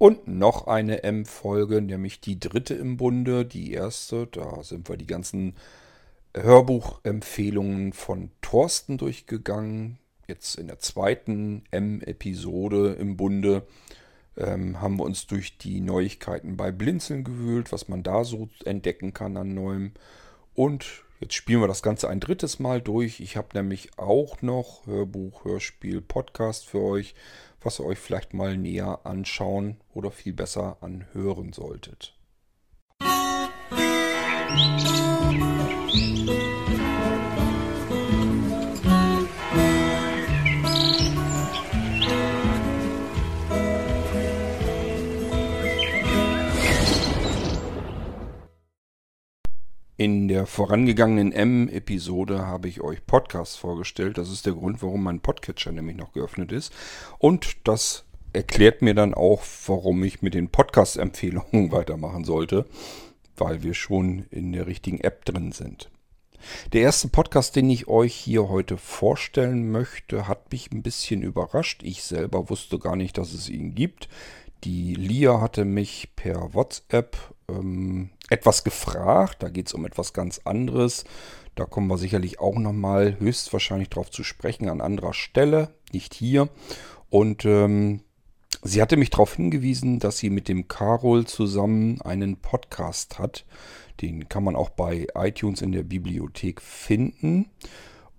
Und noch eine M-Folge, nämlich die dritte im Bunde. Die erste, da sind wir die ganzen Hörbuchempfehlungen von Thorsten durchgegangen. Jetzt in der zweiten M-Episode im Bunde ähm, haben wir uns durch die Neuigkeiten bei Blinzeln gewühlt, was man da so entdecken kann an Neuem. Und jetzt spielen wir das Ganze ein drittes Mal durch. Ich habe nämlich auch noch Hörbuch, Hörspiel, Podcast für euch, was ihr euch vielleicht mal näher anschauen oder viel besser anhören solltet. In der vorangegangenen M-Episode habe ich euch Podcasts vorgestellt. Das ist der Grund, warum mein Podcatcher nämlich noch geöffnet ist. Und das erklärt mir dann auch, warum ich mit den Podcast-Empfehlungen weitermachen sollte, weil wir schon in der richtigen App drin sind. Der erste Podcast, den ich euch hier heute vorstellen möchte, hat mich ein bisschen überrascht. Ich selber wusste gar nicht, dass es ihn gibt. Die Lia hatte mich per WhatsApp ähm, etwas gefragt. Da geht es um etwas ganz anderes. Da kommen wir sicherlich auch nochmal höchstwahrscheinlich drauf zu sprechen an anderer Stelle, nicht hier. Und ähm, sie hatte mich darauf hingewiesen, dass sie mit dem Carol zusammen einen Podcast hat. Den kann man auch bei iTunes in der Bibliothek finden.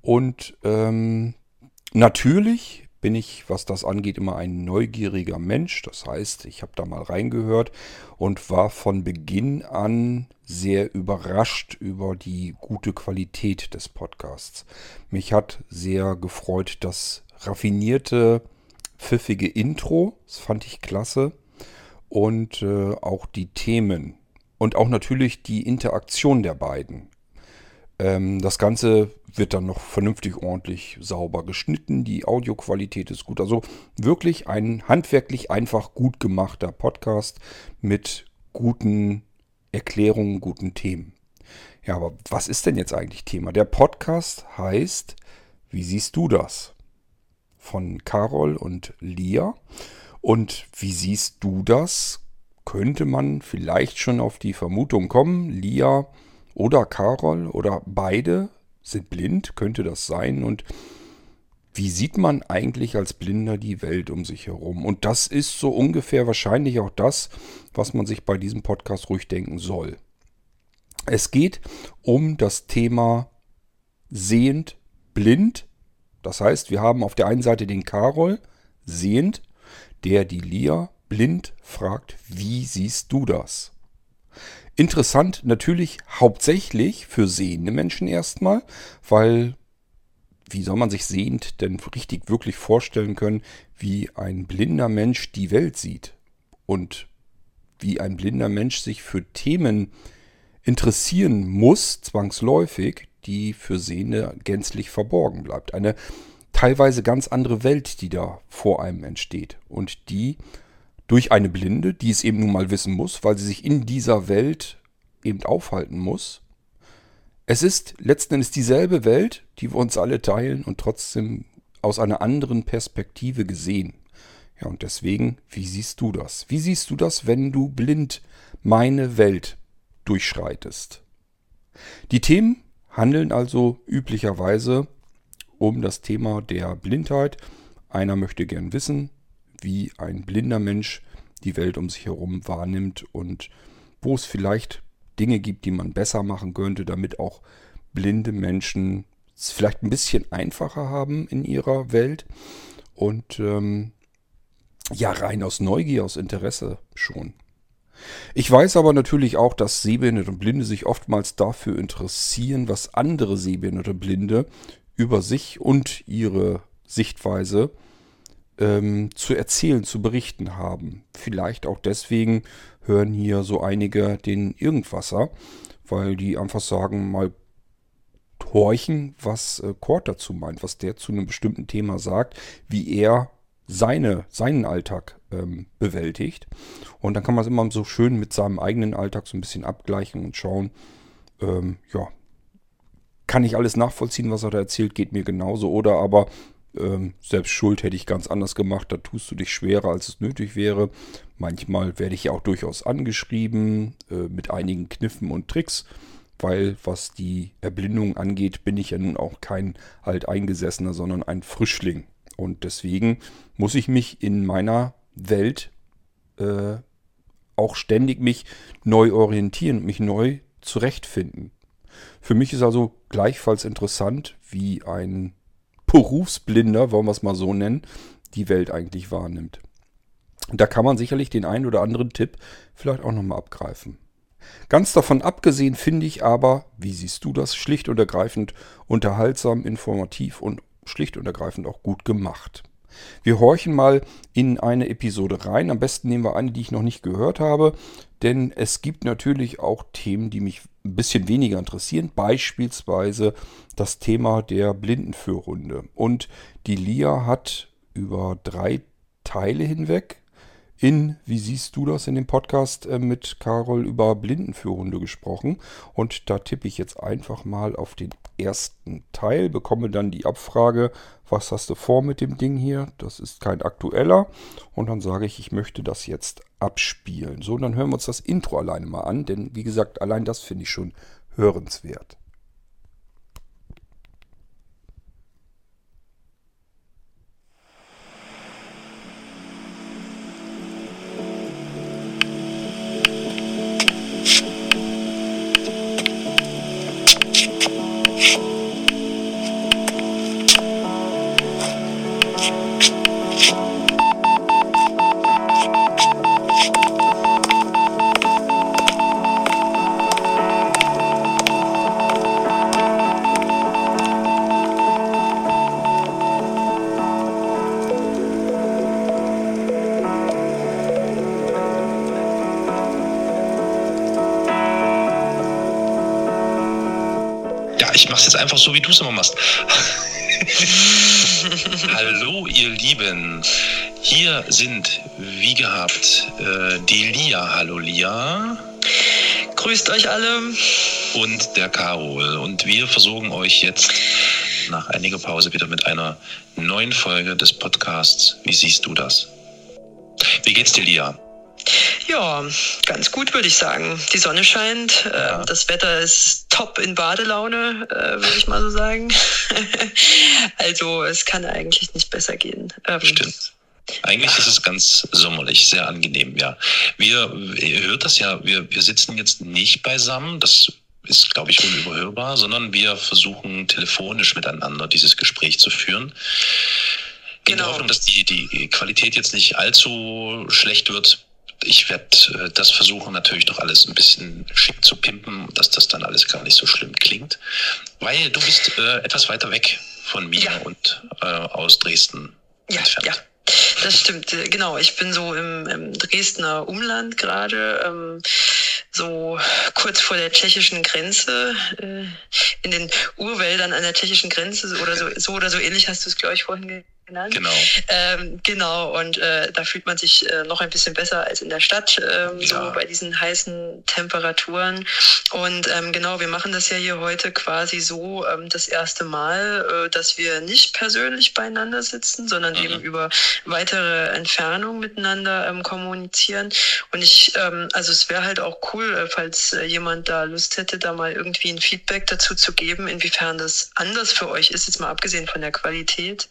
Und ähm, natürlich bin ich, was das angeht, immer ein neugieriger Mensch. Das heißt, ich habe da mal reingehört und war von Beginn an sehr überrascht über die gute Qualität des Podcasts. Mich hat sehr gefreut das raffinierte, pfiffige Intro. Das fand ich klasse. Und äh, auch die Themen. Und auch natürlich die Interaktion der beiden. Ähm, das Ganze wird dann noch vernünftig ordentlich sauber geschnitten. Die Audioqualität ist gut. Also wirklich ein handwerklich einfach gut gemachter Podcast mit guten Erklärungen, guten Themen. Ja, aber was ist denn jetzt eigentlich Thema? Der Podcast heißt Wie siehst du das? Von Carol und Lia. Und wie siehst du das? Könnte man vielleicht schon auf die Vermutung kommen, Lia oder Carol oder beide sind blind, könnte das sein? Und wie sieht man eigentlich als Blinder die Welt um sich herum? Und das ist so ungefähr wahrscheinlich auch das, was man sich bei diesem Podcast ruhig denken soll. Es geht um das Thema sehend, blind. Das heißt, wir haben auf der einen Seite den Carol, sehend, der die Lia blind fragt, wie siehst du das? Interessant natürlich hauptsächlich für sehende Menschen erstmal, weil wie soll man sich sehend denn richtig wirklich vorstellen können, wie ein blinder Mensch die Welt sieht und wie ein blinder Mensch sich für Themen interessieren muss, zwangsläufig, die für Sehende gänzlich verborgen bleibt. Eine teilweise ganz andere Welt, die da vor einem entsteht und die durch eine Blinde, die es eben nun mal wissen muss, weil sie sich in dieser Welt eben aufhalten muss. Es ist letzten Endes dieselbe Welt, die wir uns alle teilen und trotzdem aus einer anderen Perspektive gesehen. Ja, und deswegen, wie siehst du das? Wie siehst du das, wenn du blind meine Welt durchschreitest? Die Themen handeln also üblicherweise um das Thema der Blindheit. Einer möchte gern wissen, wie ein blinder Mensch die Welt um sich herum wahrnimmt und wo es vielleicht Dinge gibt, die man besser machen könnte, damit auch blinde Menschen es vielleicht ein bisschen einfacher haben in ihrer Welt. Und ähm, ja, rein aus Neugier, aus Interesse schon. Ich weiß aber natürlich auch, dass Sehbehinderte und Blinde sich oftmals dafür interessieren, was andere Sehbehinderte und Blinde über sich und ihre Sichtweise ähm, zu erzählen, zu berichten haben. Vielleicht auch deswegen hören hier so einige den Irgendwasser, weil die einfach sagen, mal horchen, was äh, Kort dazu meint, was der zu einem bestimmten Thema sagt, wie er seine, seinen Alltag ähm, bewältigt. Und dann kann man es immer so schön mit seinem eigenen Alltag so ein bisschen abgleichen und schauen, ähm, ja, kann ich alles nachvollziehen, was er da erzählt, geht mir genauso. Oder aber Ähm, selbst Schuld hätte ich ganz anders gemacht, da tust du dich schwerer, als es nötig wäre. Manchmal werde ich ja auch durchaus angeschrieben äh, mit einigen Kniffen und Tricks, weil was die Erblindung angeht, bin ich ja nun auch kein alteingesessener, sondern ein Frischling. Und deswegen muss ich mich in meiner Welt äh, auch ständig mich neu orientieren mich neu zurechtfinden. Für mich ist also gleichfalls interessant, wie ein Berufsblinder, wollen wir es mal so nennen, die Welt eigentlich wahrnimmt. Da kann man sicherlich den einen oder anderen Tipp vielleicht auch nochmal abgreifen. Ganz davon abgesehen finde ich aber, wie siehst du das, schlicht und ergreifend unterhaltsam, informativ und schlicht und ergreifend auch gut gemacht. Wir horchen mal in eine Episode rein. Am besten nehmen wir eine, die ich noch nicht gehört habe, denn es gibt natürlich auch Themen, die mich ein bisschen weniger interessieren. Beispielsweise das Thema der Blindenführhunde. Und die Lia hat über drei Teile hinweg in, wie siehst du das in dem Podcast äh, mit Carol über Blindenführhunde gesprochen. Und da tippe ich jetzt einfach mal auf den ersten Teil, bekomme dann die Abfrage, was hast du vor mit dem Ding hier? Das ist kein aktueller. Und dann sage ich, ich möchte das jetzt abspielen. So, dann hören wir uns das Intro alleine mal an, denn wie gesagt, allein das finde ich schon hörenswert. Einfach so, wie du es immer machst. Hallo, ihr Lieben. Hier sind, wie gehabt, äh, die Lia. Hallo, Lia. Grüßt euch alle. Und der Carol. Und wir versorgen euch jetzt nach einiger Pause wieder mit einer neuen Folge des Podcasts. Wie siehst du das? Wie geht's dir, Lia? Ja, ganz gut würde ich sagen. Die Sonne scheint, äh, ja. das Wetter ist top in Badelaune, äh, würde ich mal so sagen. also es kann eigentlich nicht besser gehen. Ähm, Stimmt. Eigentlich ist es ganz sommerlich, sehr angenehm, ja. Wir, ihr hört das ja, wir, wir sitzen jetzt nicht beisammen, das ist, glaube ich, unüberhörbar, sondern wir versuchen telefonisch miteinander dieses Gespräch zu führen. In genau. der Hoffnung, dass die, die Qualität jetzt nicht allzu schlecht wird, ich werde äh, das versuchen, natürlich doch alles ein bisschen schick zu pimpen, dass das dann alles gar nicht so schlimm klingt. Weil du bist äh, etwas weiter weg von mir ja. und äh, aus Dresden ja, entfernt. Ja. Das stimmt, äh, genau. Ich bin so im, im Dresdner Umland gerade, ähm, so kurz vor der tschechischen Grenze, äh, in den Urwäldern an der tschechischen Grenze oder so, so oder so ähnlich hast du es, glaube ich, vorhin genannt. Genau. Ähm, genau, und äh, da fühlt man sich äh, noch ein bisschen besser als in der Stadt, ähm, ja. so bei diesen heißen Temperaturen. Und ähm, genau, wir machen das ja hier heute quasi so ähm, das erste Mal, äh, dass wir nicht persönlich beieinander sitzen, sondern mhm. eben über weitere Entfernung miteinander ähm, kommunizieren. Und ich, ähm, also es wäre halt auch cool, äh, falls äh, jemand da Lust hätte, da mal irgendwie ein Feedback dazu zu geben, inwiefern das anders für euch ist, jetzt mal abgesehen von der Qualität.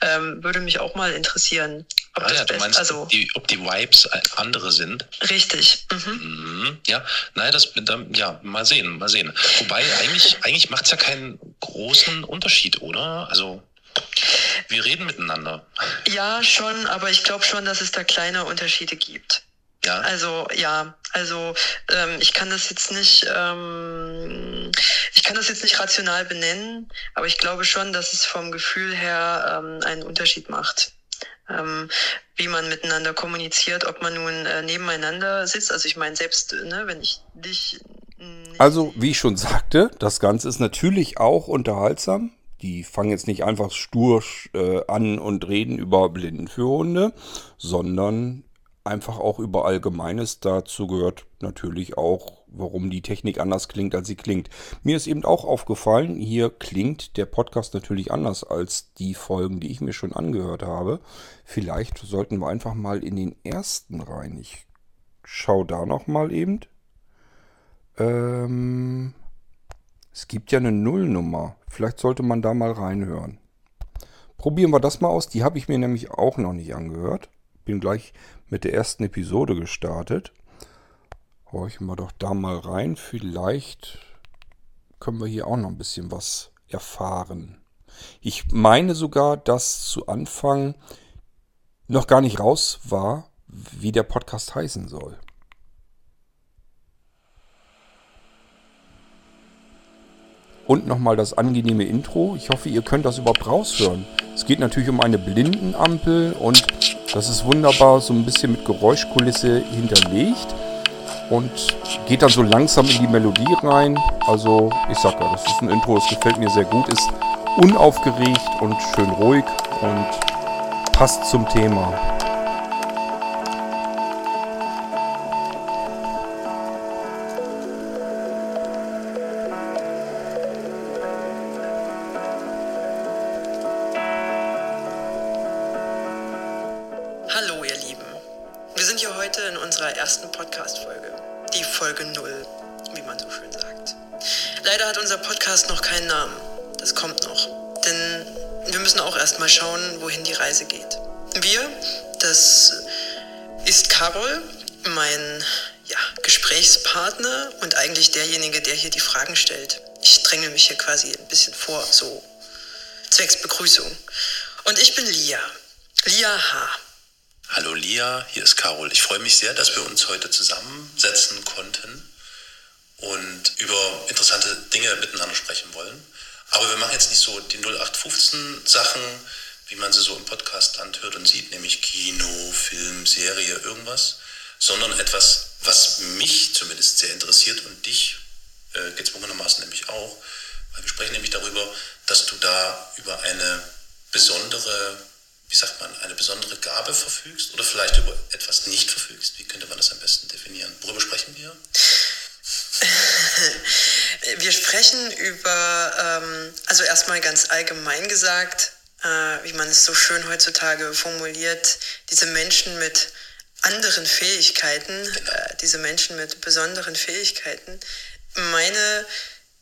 Ähm, würde mich auch mal interessieren. Ob, ah, ja, du meinst, also, die, ob die Vibes andere sind. Richtig. Mhm. Mhm, ja, naja, das, ja, mal sehen, mal sehen. Wobei, eigentlich, eigentlich macht es ja keinen großen Unterschied, oder? Also, wir reden miteinander. Ja, schon, aber ich glaube schon, dass es da kleine Unterschiede gibt. Ja. Also ja, also ähm, ich kann das jetzt nicht, ähm, ich kann das jetzt nicht rational benennen, aber ich glaube schon, dass es vom Gefühl her ähm, einen Unterschied macht. Ähm, wie man miteinander kommuniziert, ob man nun äh, nebeneinander sitzt. Also ich meine, selbst ne, wenn ich dich. Also, wie ich schon sagte, das Ganze ist natürlich auch unterhaltsam. Die fangen jetzt nicht einfach stur äh, an und reden über Blindenführhunde, sondern einfach auch über Allgemeines. Dazu gehört natürlich auch warum die Technik anders klingt, als sie klingt. Mir ist eben auch aufgefallen, hier klingt der Podcast natürlich anders als die Folgen, die ich mir schon angehört habe. Vielleicht sollten wir einfach mal in den ersten rein. Ich schau da noch mal eben. Ähm, es gibt ja eine Nullnummer. Vielleicht sollte man da mal reinhören. Probieren wir das mal aus. Die habe ich mir nämlich auch noch nicht angehört. Bin gleich mit der ersten Episode gestartet. Horchen wir doch da mal rein. Vielleicht können wir hier auch noch ein bisschen was erfahren. Ich meine sogar, dass zu Anfang noch gar nicht raus war, wie der Podcast heißen soll. Und nochmal das angenehme Intro. Ich hoffe, ihr könnt das überhaupt raushören. Es geht natürlich um eine Blindenampel und das ist wunderbar so ein bisschen mit Geräuschkulisse hinterlegt und geht dann so langsam in die Melodie rein. Also ich sag ja, das ist ein Intro, es gefällt mir sehr gut, ist unaufgeregt und schön ruhig und passt zum Thema. Lia H. Hallo Lia, hier ist Carol. Ich freue mich sehr, dass wir uns heute zusammensetzen konnten und über interessante Dinge miteinander sprechen wollen. Aber wir machen jetzt nicht so die 0815 Sachen, wie man sie so im Podcast anhört und sieht, nämlich Kino, Film, Serie, irgendwas, sondern etwas, was mich zumindest sehr interessiert und dich äh, gezwungenermaßen nämlich auch, weil wir sprechen nämlich darüber, dass du da über eine besondere, wie sagt man, eine besondere Gabe verfügst oder vielleicht über etwas nicht verfügst. Wie könnte man das am besten definieren? Worüber sprechen wir? Wir sprechen über, ähm, also erstmal ganz allgemein gesagt, äh, wie man es so schön heutzutage formuliert, diese Menschen mit anderen Fähigkeiten, äh, diese Menschen mit besonderen Fähigkeiten. Meine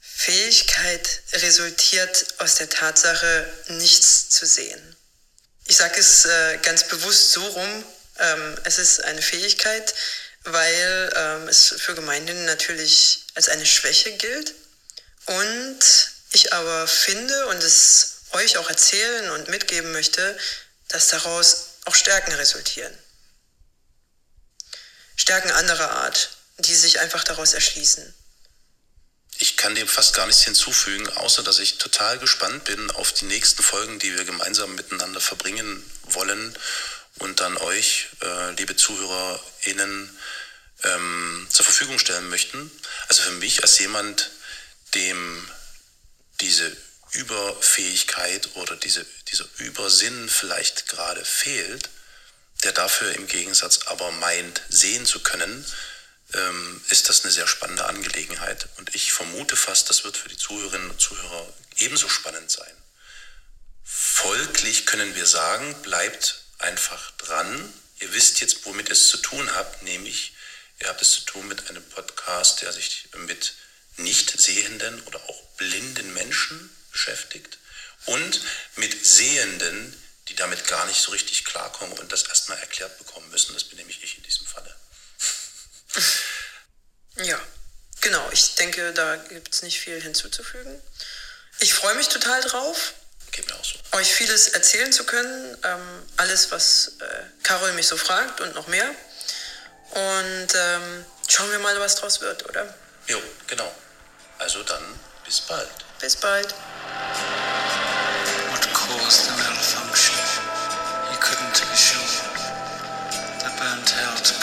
Fähigkeit resultiert aus der Tatsache, nichts zu sehen. Ich sage es äh, ganz bewusst so rum, ähm, es ist eine Fähigkeit, weil ähm, es für Gemeinden natürlich als eine Schwäche gilt. Und ich aber finde und es euch auch erzählen und mitgeben möchte, dass daraus auch Stärken resultieren. Stärken anderer Art, die sich einfach daraus erschließen. Ich kann dem fast gar nichts hinzufügen, außer dass ich total gespannt bin auf die nächsten Folgen, die wir gemeinsam miteinander verbringen wollen und dann euch, äh, liebe ZuhörerInnen, ähm, zur Verfügung stellen möchten. Also für mich als jemand, dem diese Überfähigkeit oder diese, dieser Übersinn vielleicht gerade fehlt, der dafür im Gegensatz aber meint, sehen zu können, ähm, ist das eine sehr spannende Angelegenheit. Und ich vermute fast, das wird für die Zuhörerinnen und Zuhörer ebenso spannend sein. Folglich können wir sagen, bleibt einfach dran. Ihr wisst jetzt, womit ihr es zu tun habt, nämlich Ihr habt es zu tun mit einem Podcast, der sich mit nicht sehenden oder auch blinden Menschen beschäftigt und mit Sehenden, die damit gar nicht so richtig klarkommen und das erstmal erklärt bekommen müssen. Das bin nämlich ich in diesem Falle. Ja, genau. Ich denke, da gibt es nicht viel hinzuzufügen. Ich freue mich total drauf. Geht mir auch so. Euch vieles erzählen zu können. Ähm, alles, was äh, Carol mich so fragt und noch mehr. Und ähm, schauen wir mal, was draus wird, oder? Jo, genau. Also dann bis bald. Bis bald. What caused the malfunction? He couldn't be sure. The burnt offered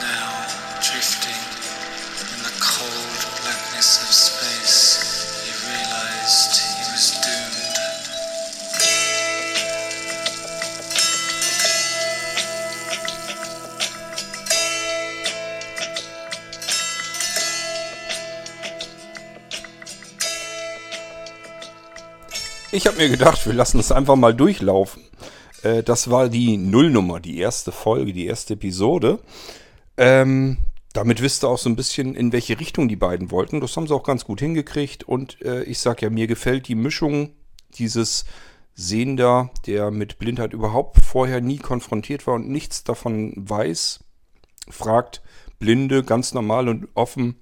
now drifting in the cold blackness of space. Ich habe mir gedacht, wir lassen es einfach mal durchlaufen. Äh, das war die Nullnummer, die erste Folge, die erste Episode. Ähm, damit wisst ihr auch so ein bisschen, in welche Richtung die beiden wollten. Das haben sie auch ganz gut hingekriegt. Und äh, ich sag ja, mir gefällt die Mischung dieses Sehender, der mit Blindheit überhaupt vorher nie konfrontiert war und nichts davon weiß, fragt Blinde ganz normal und offen,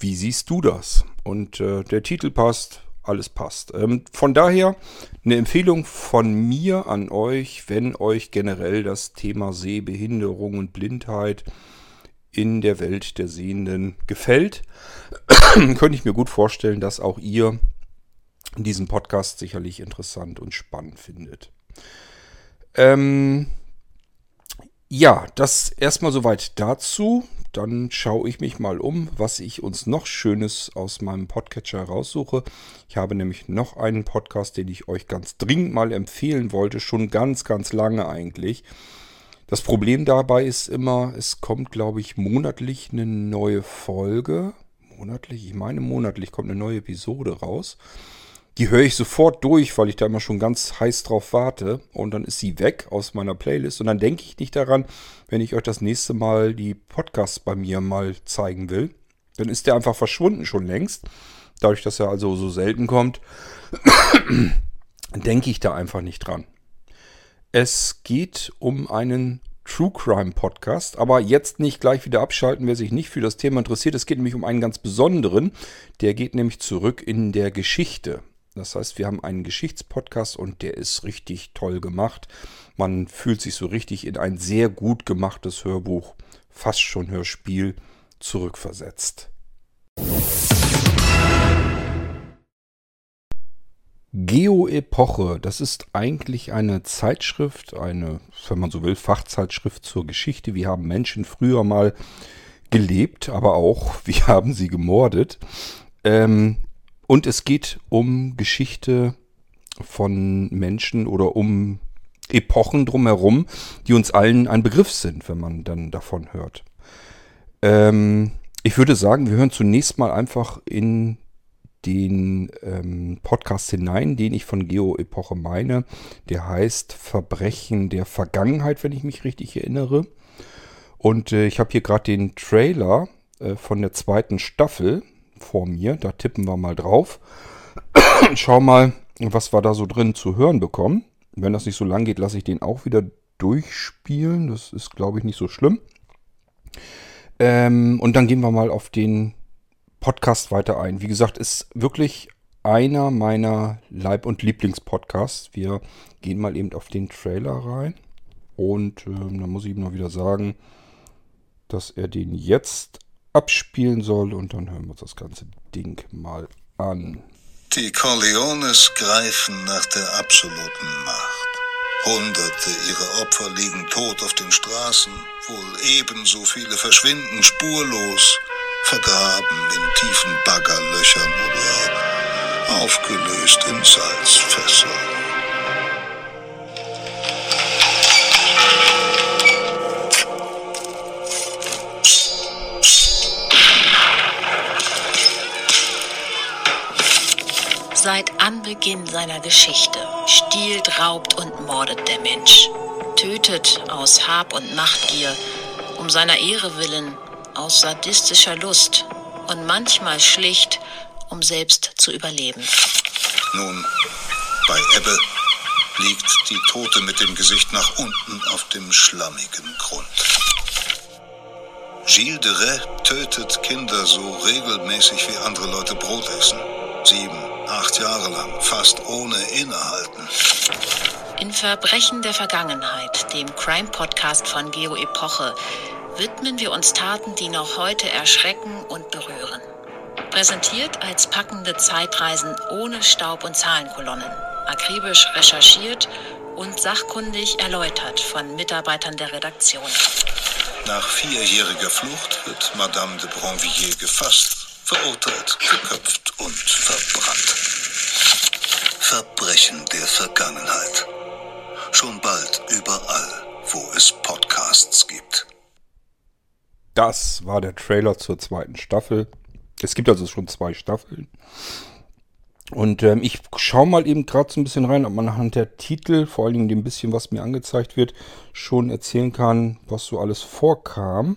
wie siehst du das? Und äh, der Titel passt, alles passt. Ähm, von daher eine Empfehlung von mir an euch, wenn euch generell das Thema Sehbehinderung und Blindheit in der Welt der Sehenden gefällt, könnte ich mir gut vorstellen, dass auch ihr diesen Podcast sicherlich interessant und spannend findet. Ähm, ja, das erstmal soweit dazu. Dann schaue ich mich mal um, was ich uns noch Schönes aus meinem Podcatcher raussuche. Ich habe nämlich noch einen Podcast, den ich euch ganz dringend mal empfehlen wollte, schon ganz, ganz lange eigentlich. Das Problem dabei ist immer, es kommt, glaube ich, monatlich eine neue Folge. Monatlich? Ich meine, monatlich kommt eine neue Episode raus. Die höre ich sofort durch, weil ich da immer schon ganz heiß drauf warte. Und dann ist sie weg aus meiner Playlist. Und dann denke ich nicht daran, wenn ich euch das nächste Mal die Podcasts bei mir mal zeigen will. Dann ist der einfach verschwunden schon längst. Dadurch, dass er also so selten kommt, denke ich da einfach nicht dran. Es geht um einen True Crime Podcast, aber jetzt nicht gleich wieder abschalten, wer sich nicht für das Thema interessiert. Es geht nämlich um einen ganz besonderen. Der geht nämlich zurück in der Geschichte. Das heißt, wir haben einen Geschichtspodcast und der ist richtig toll gemacht. Man fühlt sich so richtig in ein sehr gut gemachtes Hörbuch, fast schon Hörspiel, zurückversetzt. Geoepoche, das ist eigentlich eine Zeitschrift, eine, wenn man so will, Fachzeitschrift zur Geschichte. Wie haben Menschen früher mal gelebt, aber auch, wie haben sie gemordet. Ähm, und es geht um Geschichte von Menschen oder um Epochen drumherum, die uns allen ein Begriff sind, wenn man dann davon hört. Ähm, ich würde sagen, wir hören zunächst mal einfach in den ähm, Podcast hinein, den ich von Geo-Epoche meine. Der heißt Verbrechen der Vergangenheit, wenn ich mich richtig erinnere. Und äh, ich habe hier gerade den Trailer äh, von der zweiten Staffel vor mir. Da tippen wir mal drauf. Schau mal, was wir da so drin zu hören bekommen. Wenn das nicht so lang geht, lasse ich den auch wieder durchspielen. Das ist, glaube ich, nicht so schlimm. Ähm, und dann gehen wir mal auf den Podcast weiter ein. Wie gesagt, ist wirklich einer meiner Leib- und Lieblingspodcasts. Wir gehen mal eben auf den Trailer rein. Und ähm, da muss ich ihm noch wieder sagen, dass er den jetzt abspielen soll und dann hören wir uns das ganze Ding mal an. Die Corleones greifen nach der absoluten Macht. Hunderte ihrer Opfer liegen tot auf den Straßen, wohl ebenso viele verschwinden spurlos, vergraben in tiefen Baggerlöchern oder aufgelöst in Salzfässern. Seit Anbeginn seiner Geschichte stiehlt, raubt und mordet der Mensch, tötet aus Hab und Machtgier, um seiner Ehre willen, aus sadistischer Lust und manchmal schlicht, um selbst zu überleben. Nun, bei Ebbe liegt die Tote mit dem Gesicht nach unten auf dem schlammigen Grund. Gilles de Rais tötet Kinder so regelmäßig wie andere Leute Brot essen. Sieben, Acht Jahre lang, fast ohne Innehalten. In Verbrechen der Vergangenheit, dem Crime-Podcast von Geo Epoche, widmen wir uns Taten, die noch heute erschrecken und berühren. Präsentiert als packende Zeitreisen ohne Staub- und Zahlenkolonnen, akribisch recherchiert und sachkundig erläutert von Mitarbeitern der Redaktion. Nach vierjähriger Flucht wird Madame de Bronvilliers gefasst verurteilt, geköpft und verbrannt. Verbrechen der Vergangenheit. Schon bald überall, wo es Podcasts gibt. Das war der Trailer zur zweiten Staffel. Es gibt also schon zwei Staffeln. Und ähm, ich schaue mal eben gerade so ein bisschen rein, ob man anhand der Titel, vor allen Dingen dem bisschen, was mir angezeigt wird, schon erzählen kann, was so alles vorkam.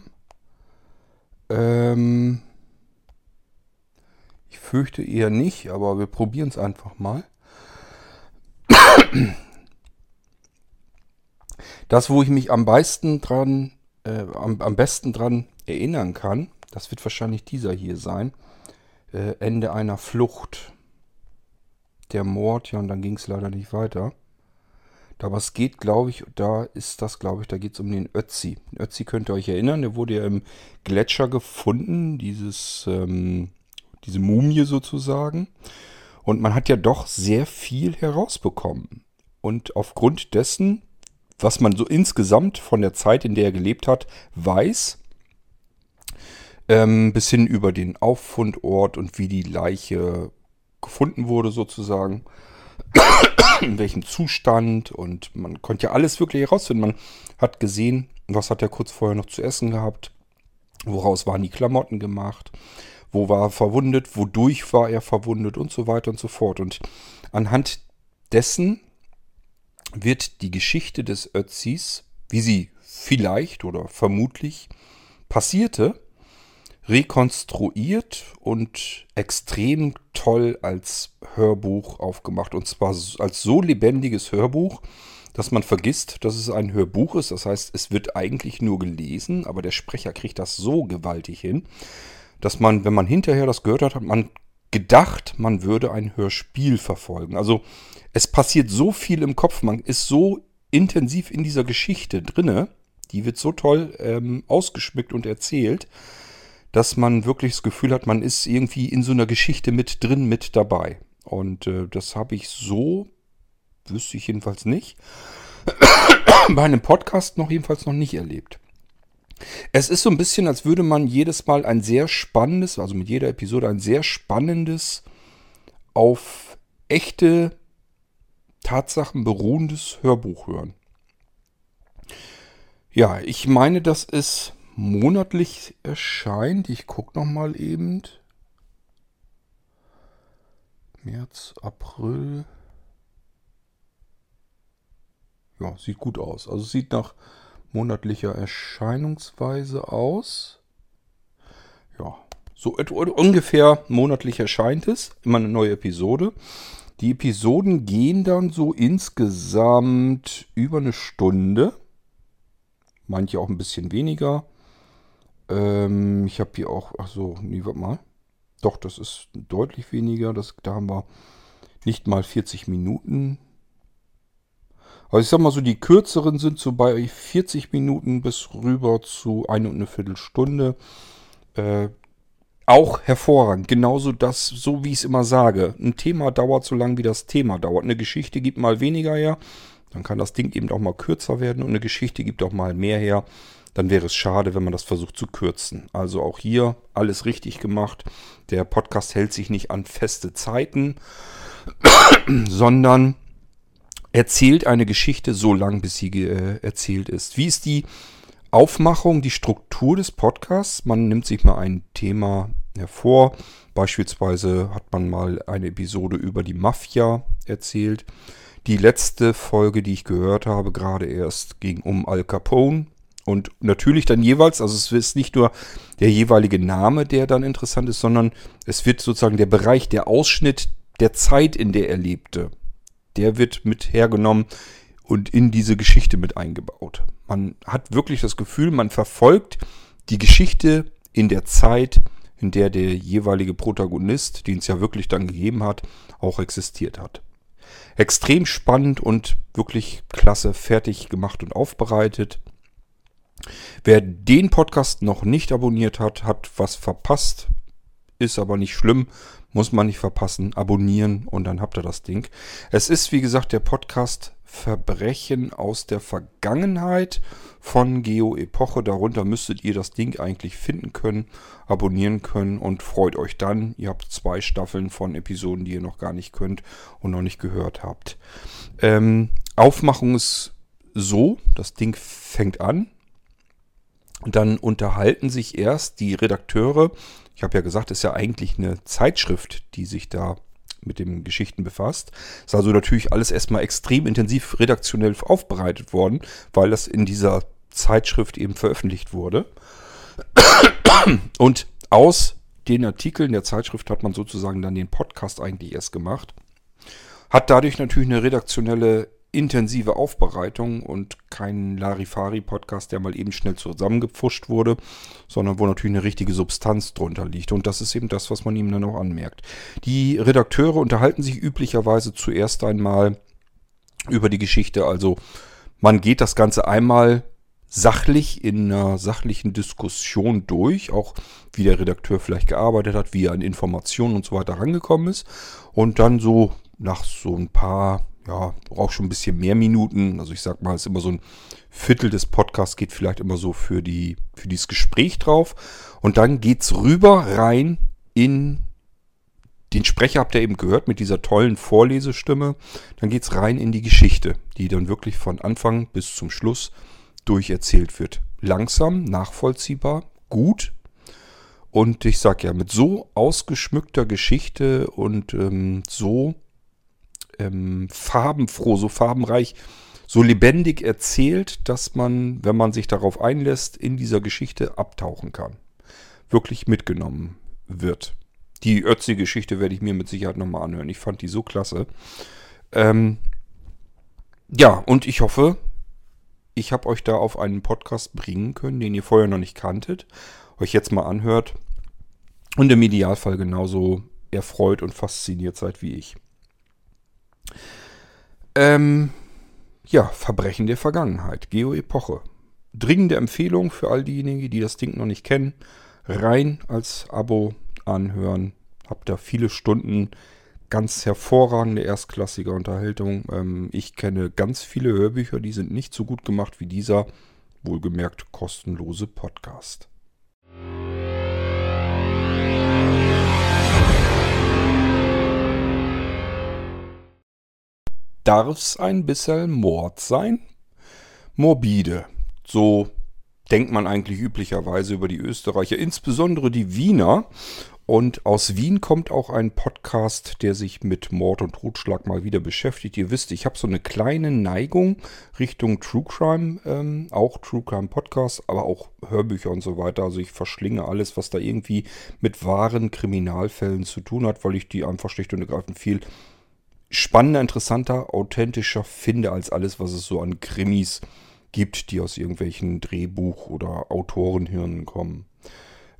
Ähm ich fürchte eher nicht, aber wir probieren es einfach mal. Das, wo ich mich am meisten dran, äh, am, am besten dran erinnern kann, das wird wahrscheinlich dieser hier sein. Äh, Ende einer Flucht. Der Mord, ja, und dann ging es leider nicht weiter. Da was geht, glaube ich, da ist das, glaube ich, da geht es um den Ötzi. Den Ötzi könnt ihr euch erinnern, der wurde ja im Gletscher gefunden, dieses, ähm, diese Mumie sozusagen. Und man hat ja doch sehr viel herausbekommen. Und aufgrund dessen, was man so insgesamt von der Zeit, in der er gelebt hat, weiß, ähm, bis hin über den Auffundort und wie die Leiche gefunden wurde sozusagen, in welchem Zustand und man konnte ja alles wirklich herausfinden. Man hat gesehen, was hat er kurz vorher noch zu essen gehabt, woraus waren die Klamotten gemacht, wo war er verwundet, wodurch war er verwundet und so weiter und so fort. Und anhand dessen wird die Geschichte des Ötzis, wie sie vielleicht oder vermutlich passierte, rekonstruiert und extrem toll als Hörbuch aufgemacht. Und zwar als so lebendiges Hörbuch, dass man vergisst, dass es ein Hörbuch ist. Das heißt, es wird eigentlich nur gelesen, aber der Sprecher kriegt das so gewaltig hin, dass man, wenn man hinterher das gehört hat, hat man gedacht, man würde ein Hörspiel verfolgen. Also es passiert so viel im Kopf, man ist so intensiv in dieser Geschichte drinne, die wird so toll ähm, ausgeschmückt und erzählt, dass man wirklich das Gefühl hat, man ist irgendwie in so einer Geschichte mit drin, mit dabei. Und äh, das habe ich so, wüsste ich jedenfalls nicht, bei einem Podcast noch jedenfalls noch nicht erlebt. Es ist so ein bisschen, als würde man jedes Mal ein sehr spannendes, also mit jeder Episode ein sehr spannendes, auf echte Tatsachen beruhendes Hörbuch hören. Ja, ich meine, dass es monatlich erscheint. Ich gucke nochmal eben. März, April. Ja, sieht gut aus. Also sieht nach monatlicher Erscheinungsweise aus. Ja, so ungefähr monatlich erscheint es. Immer eine neue Episode. Die Episoden gehen dann so insgesamt über eine Stunde. Manche auch ein bisschen weniger. Ähm, ich habe hier auch, ach so, nee, warte mal. Doch, das ist deutlich weniger. Das, da haben wir nicht mal 40 Minuten. Also ich sag mal so, die kürzeren sind so bei 40 Minuten bis rüber zu eine und eine Viertelstunde. Äh, auch hervorragend. Genauso das, so wie ich es immer sage. Ein Thema dauert so lang, wie das Thema dauert. Eine Geschichte gibt mal weniger her. Dann kann das Ding eben auch mal kürzer werden. Und eine Geschichte gibt auch mal mehr her. Dann wäre es schade, wenn man das versucht zu kürzen. Also auch hier alles richtig gemacht. Der Podcast hält sich nicht an feste Zeiten, sondern erzählt eine Geschichte so lang, bis sie äh, erzählt ist. Wie ist die Aufmachung, die Struktur des Podcasts? Man nimmt sich mal ein Thema hervor. Beispielsweise hat man mal eine Episode über die Mafia erzählt. Die letzte Folge, die ich gehört habe, gerade erst ging um Al Capone. Und natürlich dann jeweils, also es ist nicht nur der jeweilige Name, der dann interessant ist, sondern es wird sozusagen der Bereich, der Ausschnitt der Zeit, in der er lebte, der wird mit hergenommen und in diese Geschichte mit eingebaut. Man hat wirklich das Gefühl, man verfolgt die Geschichte in der Zeit, in der der jeweilige Protagonist, den es ja wirklich dann gegeben hat, auch existiert hat. Extrem spannend und wirklich klasse fertig gemacht und aufbereitet. Wer den Podcast noch nicht abonniert hat, hat was verpasst. Ist aber nicht schlimm. Muss man nicht verpassen. Abonnieren und dann habt ihr das Ding. Es ist, wie gesagt, der Podcast Verbrechen aus der Vergangenheit von Geo Epoche. Darunter müsstet ihr das Ding eigentlich finden können, abonnieren können und freut euch dann. Ihr habt zwei Staffeln von Episoden, die ihr noch gar nicht könnt und noch nicht gehört habt. Ähm, Aufmachung ist so, das Ding fängt an. Und dann unterhalten sich erst die Redakteure ich habe ja gesagt, es ist ja eigentlich eine Zeitschrift, die sich da mit den Geschichten befasst. Ist also natürlich alles erstmal extrem intensiv redaktionell aufbereitet worden, weil das in dieser Zeitschrift eben veröffentlicht wurde. Und aus den Artikeln der Zeitschrift hat man sozusagen dann den Podcast eigentlich erst gemacht. Hat dadurch natürlich eine redaktionelle intensive Aufbereitung und kein Larifari-Podcast, der mal eben schnell zusammengepfuscht wurde, sondern wo natürlich eine richtige Substanz drunter liegt. Und das ist eben das, was man ihm dann auch anmerkt. Die Redakteure unterhalten sich üblicherweise zuerst einmal über die Geschichte. Also man geht das Ganze einmal sachlich in einer sachlichen Diskussion durch, auch wie der Redakteur vielleicht gearbeitet hat, wie er an Informationen und so weiter rangekommen ist. Und dann so nach so ein paar ja, braucht schon ein bisschen mehr Minuten. Also ich sag mal, es ist immer so ein Viertel des Podcasts geht vielleicht immer so für, die, für dieses Gespräch drauf. Und dann geht's rüber rein in den Sprecher habt ihr eben gehört mit dieser tollen Vorlesestimme. Dann geht's rein in die Geschichte, die dann wirklich von Anfang bis zum Schluss durcherzählt wird. Langsam, nachvollziehbar, gut. Und ich sag ja, mit so ausgeschmückter Geschichte und ähm, so ähm, farbenfroh, so farbenreich, so lebendig erzählt, dass man, wenn man sich darauf einlässt, in dieser Geschichte abtauchen kann. Wirklich mitgenommen wird. Die Ötzi-Geschichte werde ich mir mit Sicherheit nochmal anhören. Ich fand die so klasse. Ähm, ja, und ich hoffe, ich habe euch da auf einen Podcast bringen können, den ihr vorher noch nicht kanntet, euch jetzt mal anhört und im Idealfall genauso erfreut und fasziniert seid wie ich. Ähm, ja, Verbrechen der Vergangenheit, Geo-Epoche. Dringende Empfehlung für all diejenigen, die das Ding noch nicht kennen. Rein als Abo anhören. Habt da viele Stunden ganz hervorragende erstklassige Unterhaltung. Ähm, ich kenne ganz viele Hörbücher, die sind nicht so gut gemacht wie dieser wohlgemerkt kostenlose Podcast. Darf es ein bisschen Mord sein? Morbide. So denkt man eigentlich üblicherweise über die Österreicher, insbesondere die Wiener. Und aus Wien kommt auch ein Podcast, der sich mit Mord und Totschlag mal wieder beschäftigt. Ihr wisst, ich habe so eine kleine Neigung Richtung True Crime, ähm, auch True Crime Podcasts, aber auch Hörbücher und so weiter. Also ich verschlinge alles, was da irgendwie mit wahren Kriminalfällen zu tun hat, weil ich die einfach schlicht und ergreifend viel spannender, interessanter, authentischer finde als alles, was es so an Krimis gibt, die aus irgendwelchen Drehbuch- oder Autorenhirnen kommen.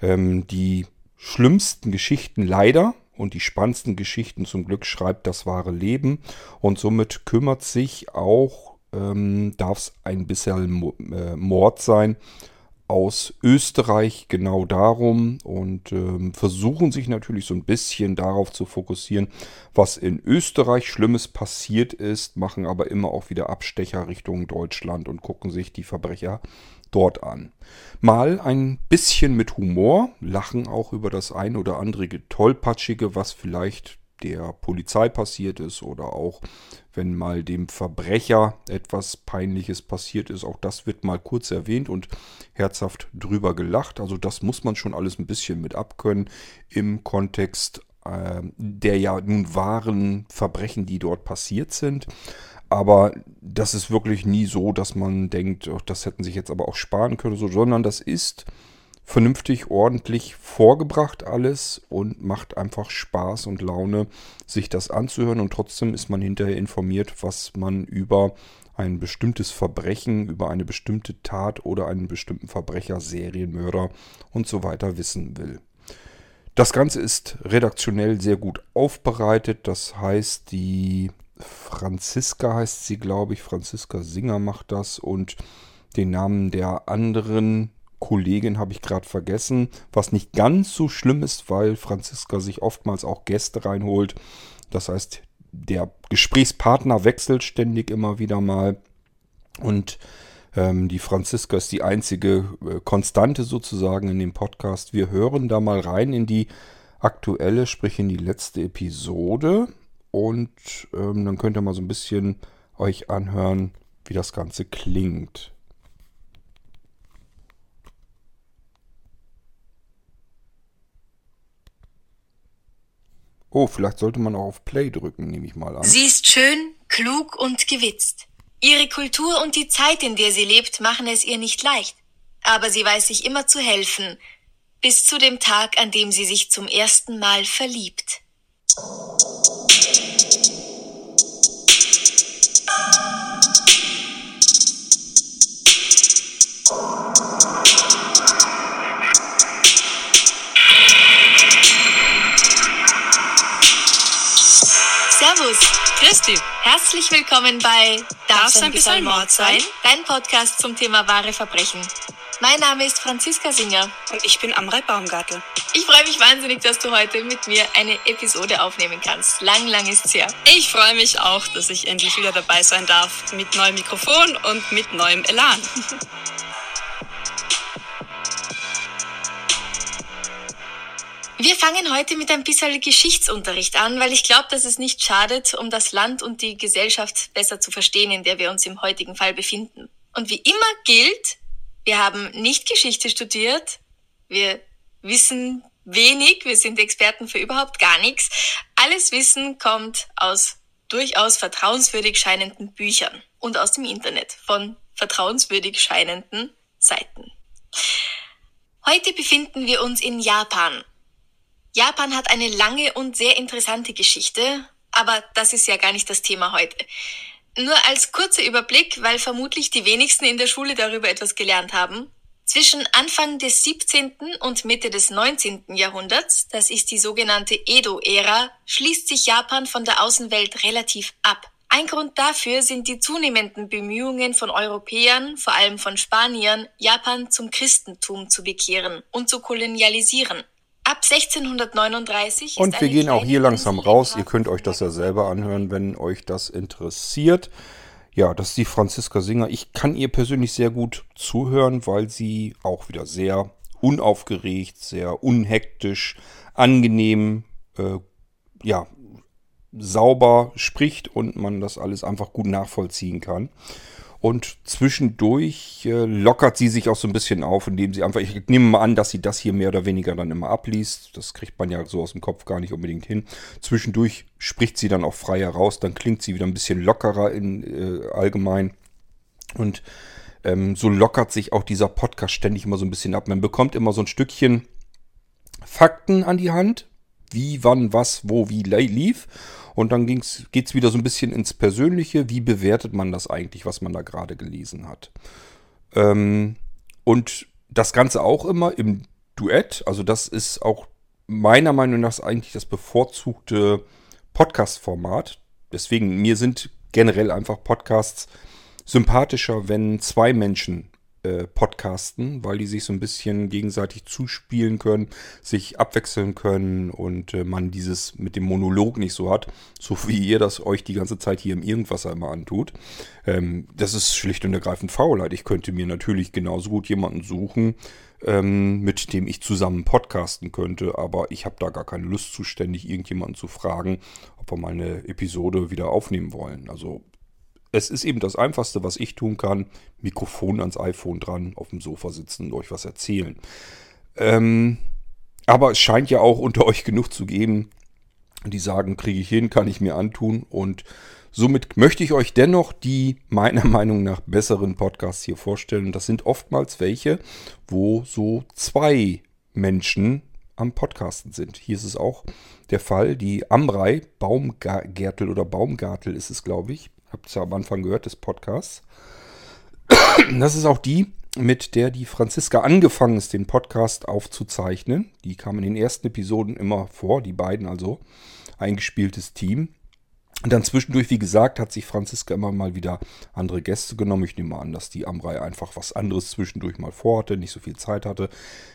Ähm, die schlimmsten Geschichten leider und die spannendsten Geschichten zum Glück schreibt das wahre Leben und somit kümmert sich auch, ähm, darf es ein bisschen äh, Mord sein, aus Österreich genau darum und ähm, versuchen sich natürlich so ein bisschen darauf zu fokussieren, was in Österreich Schlimmes passiert ist, machen aber immer auch wieder Abstecher Richtung Deutschland und gucken sich die Verbrecher dort an. Mal ein bisschen mit Humor, lachen auch über das ein oder andere Tollpatschige, was vielleicht der Polizei passiert ist oder auch wenn mal dem Verbrecher etwas Peinliches passiert ist. Auch das wird mal kurz erwähnt und herzhaft drüber gelacht. Also das muss man schon alles ein bisschen mit abkönnen im Kontext äh, der ja nun wahren Verbrechen, die dort passiert sind. Aber das ist wirklich nie so, dass man denkt, das hätten sich jetzt aber auch sparen können, so, sondern das ist vernünftig, ordentlich vorgebracht alles und macht einfach Spaß und Laune, sich das anzuhören. Und trotzdem ist man hinterher informiert, was man über ein bestimmtes Verbrechen, über eine bestimmte Tat oder einen bestimmten Verbrecher, Serienmörder und so weiter wissen will. Das Ganze ist redaktionell sehr gut aufbereitet, das heißt, die Franziska heißt sie, glaube ich, Franziska Singer macht das. Und den Namen der anderen Kollegin habe ich gerade vergessen, was nicht ganz so schlimm ist, weil Franziska sich oftmals auch Gäste reinholt. Das heißt, der Gesprächspartner wechselt ständig immer wieder mal und ähm, die Franziska ist die einzige äh, Konstante sozusagen in dem Podcast. Wir hören da mal rein in die aktuelle, sprich in die letzte Episode und ähm, dann könnt ihr mal so ein bisschen euch anhören, wie das Ganze klingt. Oh, vielleicht sollte man auch auf Play drücken, nehme ich mal an. Sie ist schön, klug und gewitzt. Ihre Kultur und die Zeit, in der sie lebt, machen es ihr nicht leicht. Aber sie weiß sich immer zu helfen, bis zu dem Tag, an dem sie sich zum ersten Mal verliebt. Dich. Herzlich willkommen bei Darf's ein bisschen Mord sein? Dein Podcast zum Thema wahre Verbrechen. Mein Name ist Franziska Singer. Und ich bin Amrei Baumgartel. Ich freue mich wahnsinnig, dass du heute mit mir eine Episode aufnehmen kannst. Lang, lang ist's her. Ich freue mich auch, dass ich endlich wieder dabei sein darf. Mit neuem Mikrofon und mit neuem Elan. Wir fangen heute mit ein bisschen Geschichtsunterricht an, weil ich glaube, dass es nicht schadet, um das Land und die Gesellschaft besser zu verstehen, in der wir uns im heutigen Fall befinden. Und wie immer gilt, wir haben nicht Geschichte studiert, wir wissen wenig, wir sind Experten für überhaupt gar nichts. Alles Wissen kommt aus durchaus vertrauenswürdig scheinenden Büchern und aus dem Internet von vertrauenswürdig scheinenden Seiten. Heute befinden wir uns in Japan. Japan hat eine lange und sehr interessante Geschichte, aber das ist ja gar nicht das Thema heute. Nur als kurzer Überblick, weil vermutlich die wenigsten in der Schule darüber etwas gelernt haben. Zwischen Anfang des 17. und Mitte des 19. Jahrhunderts, das ist die sogenannte Edo-Ära, schließt sich Japan von der Außenwelt relativ ab. Ein Grund dafür sind die zunehmenden Bemühungen von Europäern, vor allem von Spaniern, Japan zum Christentum zu bekehren und zu kolonialisieren. Ab 1639 Und wir gehen auch hier langsam raus. Ihr könnt euch das ja selber anhören, wenn euch das interessiert. Ja, das ist die Franziska Singer. Ich kann ihr persönlich sehr gut zuhören, weil sie auch wieder sehr unaufgeregt, sehr unhektisch, angenehm, äh, ja, sauber spricht und man das alles einfach gut nachvollziehen kann. Und zwischendurch äh, lockert sie sich auch so ein bisschen auf, indem sie einfach, ich nehme mal an, dass sie das hier mehr oder weniger dann immer abliest. Das kriegt man ja so aus dem Kopf gar nicht unbedingt hin. Zwischendurch spricht sie dann auch freier raus, dann klingt sie wieder ein bisschen lockerer in äh, allgemein. Und ähm, so lockert sich auch dieser Podcast ständig immer so ein bisschen ab. Man bekommt immer so ein Stückchen Fakten an die Hand, wie, wann, was, wo, wie lief. Und dann geht es wieder so ein bisschen ins Persönliche. Wie bewertet man das eigentlich, was man da gerade gelesen hat? Ähm, und das Ganze auch immer im Duett. Also das ist auch meiner Meinung nach eigentlich das bevorzugte Podcast-Format. Deswegen, mir sind generell einfach Podcasts sympathischer, wenn zwei Menschen äh, podcasten, weil die sich so ein bisschen gegenseitig zuspielen können, sich abwechseln können und äh, man dieses mit dem Monolog nicht so hat, so wie ihr das euch die ganze Zeit hier im Irgendwasser immer antut. Ähm, das ist schlicht und ergreifend Faulheit. Ich könnte mir natürlich genauso gut jemanden suchen, ähm, mit dem ich zusammen podcasten könnte, aber ich habe da gar keine Lust zu, ständig irgendjemanden zu fragen, ob wir mal eine Episode wieder aufnehmen wollen. Also es ist eben das Einfachste, was ich tun kann. Mikrofon ans iPhone dran, auf dem Sofa sitzen und euch was erzählen. Ähm, aber es scheint ja auch unter euch genug zu geben, die sagen, kriege ich hin, kann ich mir antun. Und somit möchte ich euch dennoch die meiner Meinung nach besseren Podcasts hier vorstellen. Das sind oftmals welche, wo so zwei Menschen am Podcasten sind. Hier ist es auch der Fall. Die Amrei Baumgärtel oder Baumgartel ist es, glaube ich habt es ja am Anfang gehört des Podcasts. Das ist auch die, mit der die Franziska angefangen ist, den Podcast aufzuzeichnen. Die kam in den ersten Episoden immer vor, die beiden also. Eingespieltes Team. Und dann zwischendurch, wie gesagt, hat sich Franziska immer mal wieder andere Gäste genommen. Ich nehme an, dass die Amrei einfach was anderes zwischendurch mal vorhatte, nicht so viel Zeit hatte.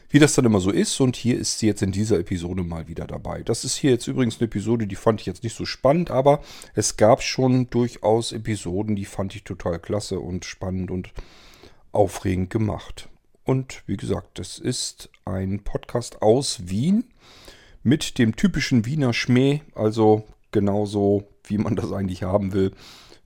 Wie das dann immer so ist. Und hier ist sie jetzt in dieser Episode mal wieder dabei. Das ist hier jetzt übrigens eine Episode, die fand ich jetzt nicht so spannend, aber es gab schon durchaus Episoden, die fand ich total klasse und spannend und aufregend gemacht. Und wie gesagt, es ist ein Podcast aus Wien mit dem typischen Wiener Schmäh, also genauso wie man das eigentlich haben will,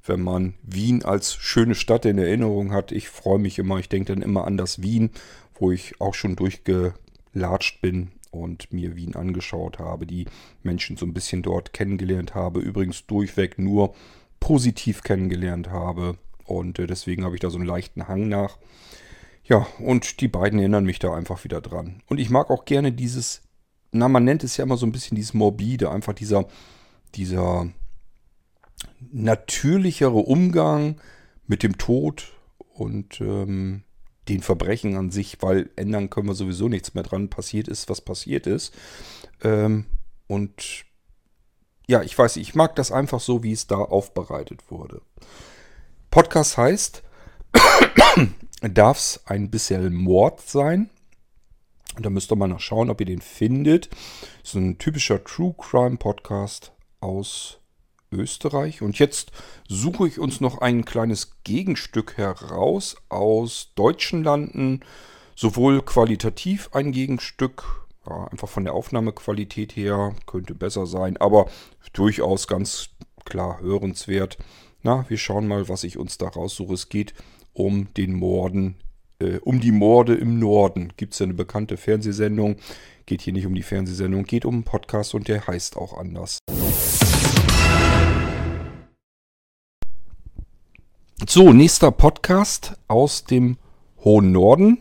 wenn man Wien als schöne Stadt in Erinnerung hat. Ich freue mich immer, ich denke dann immer an das Wien, wo ich auch schon durchgelatscht bin. und mir Wien angeschaut habe, die Menschen so ein bisschen dort kennengelernt habe, übrigens durchweg nur positiv kennengelernt habe und äh, deswegen habe ich da so einen leichten Hang nach. Ja, und die beiden erinnern mich da einfach wieder dran. Und ich mag auch gerne dieses, na, man nennt es ja immer so ein bisschen dieses Morbide, einfach dieser, dieser natürlichere Umgang mit dem Tod und ähm, den Verbrechen an sich, weil ändern können wir sowieso nichts mehr dran. Passiert ist, was passiert ist. Ähm, und ja, ich weiß, ich mag das einfach so, wie es da aufbereitet wurde. Podcast heißt, darf es ein bisschen Mord sein? Da müsst ihr mal noch schauen, ob ihr den findet. Ist ein typischer True Crime Podcast aus Österreich. Und jetzt suche ich uns noch ein kleines Gegenstück heraus aus deutschen Landen. Sowohl qualitativ ein Gegenstück, ja, einfach von der Aufnahmequalität her, könnte besser sein, aber durchaus ganz klar hörenswert. Na, wir schauen mal, was ich uns da raussuche. Es geht um den Morden, äh, um die Morde im Norden. Gibt es ja eine bekannte Fernsehsendung. Geht hier nicht um die Fernsehsendung, geht um einen Podcast und der heißt auch anders. So, nächster Podcast aus dem hohen Norden.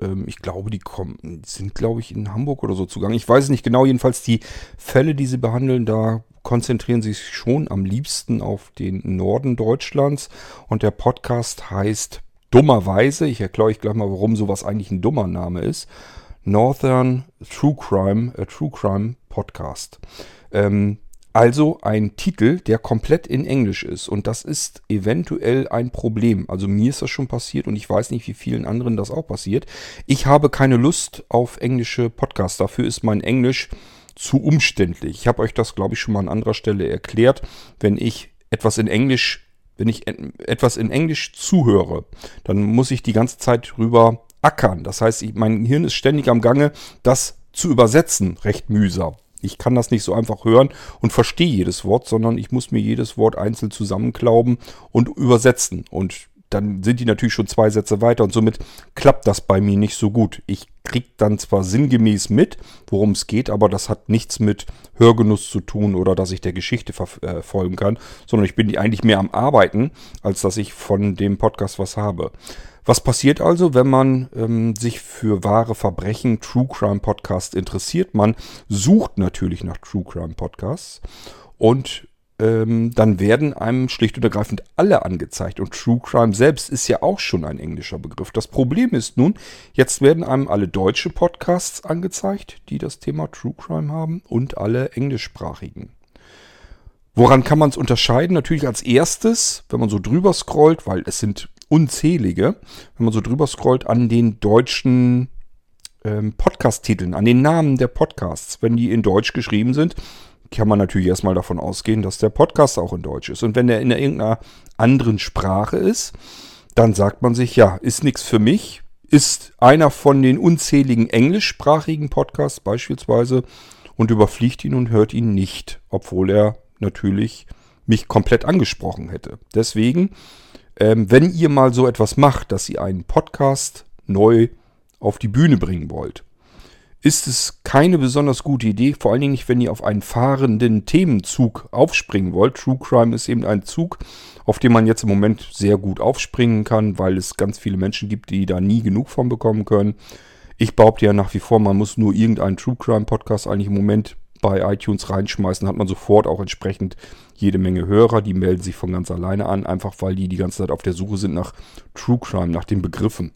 Ähm, ich glaube, die kommen, sind, glaube ich, in Hamburg oder so zugange. Ich weiß nicht genau. Jedenfalls die Fälle, die sie behandeln, da konzentrieren sie sich schon am liebsten auf den Norden Deutschlands. Und der Podcast heißt dummerweise, ich erkläre euch gleich mal, warum sowas eigentlich ein dummer Name ist, Northern True Crime, äh, True Crime Podcast. Ähm, also ein Titel, der komplett in Englisch ist. Und das ist eventuell ein Problem. Also mir ist das schon passiert und ich weiß nicht, wie vielen anderen das auch passiert. Ich habe keine Lust auf englische Podcasts. Dafür ist mein Englisch zu umständlich. Ich habe euch das, glaube ich, schon mal an anderer Stelle erklärt. Wenn ich etwas in Englisch, wenn ich etwas in Englisch zuhöre, dann muss ich die ganze Zeit drüber ackern. Das heißt, mein Hirn ist ständig am Gange, das zu übersetzen, recht mühsam. Ich kann das nicht so einfach hören und verstehe jedes Wort, sondern ich muss mir jedes Wort einzeln zusammenklauben und übersetzen. Und dann sind die natürlich schon zwei Sätze weiter und somit klappt das bei mir nicht so gut. Ich kriege dann zwar sinngemäß mit, worum es geht, aber das hat nichts mit Hörgenuss zu tun oder dass ich der Geschichte verfolgen kann, sondern ich bin eigentlich mehr am Arbeiten, als dass ich von dem Podcast was habe. Was passiert also, wenn man ähm, sich für wahre Verbrechen, True Crime Podcast interessiert? Man sucht natürlich nach True Crime Podcasts und ähm, dann werden einem schlicht und ergreifend alle angezeigt. Und True Crime selbst ist ja auch schon ein englischer Begriff. Das Problem ist nun, jetzt werden einem alle deutsche Podcasts angezeigt, die das Thema True Crime haben und alle englischsprachigen. Woran kann man es unterscheiden? Natürlich als erstes, wenn man so drüber scrollt, weil es sind unzählige, wenn man so drüber scrollt, an den deutschen ähm, Podcast-Titeln, an den Namen der Podcasts. Wenn die in Deutsch geschrieben sind, kann man natürlich erstmal davon ausgehen, dass der Podcast auch in Deutsch ist. Und wenn der in irgendeiner anderen Sprache ist, dann sagt man sich, ja, ist nichts für mich, ist einer von den unzähligen englischsprachigen Podcasts beispielsweise und überfliegt ihn und hört ihn nicht, obwohl er natürlich mich komplett angesprochen hätte. Deswegen ähm, wenn ihr mal so etwas macht, dass ihr einen Podcast neu auf die Bühne bringen wollt, ist es keine besonders gute Idee, vor allen Dingen nicht, wenn ihr auf einen fahrenden Themenzug aufspringen wollt. True Crime ist eben ein Zug, auf dem man jetzt im Moment sehr gut aufspringen kann, weil es ganz viele Menschen gibt, die da nie genug von bekommen können. Ich behaupte ja nach wie vor, man muss nur irgendeinen True Crime Podcast eigentlich im Moment bei iTunes reinschmeißen, hat man sofort auch entsprechend jede Menge Hörer. Die melden sich von ganz alleine an, einfach weil die die ganze Zeit auf der Suche sind nach True Crime, nach den Begriffen.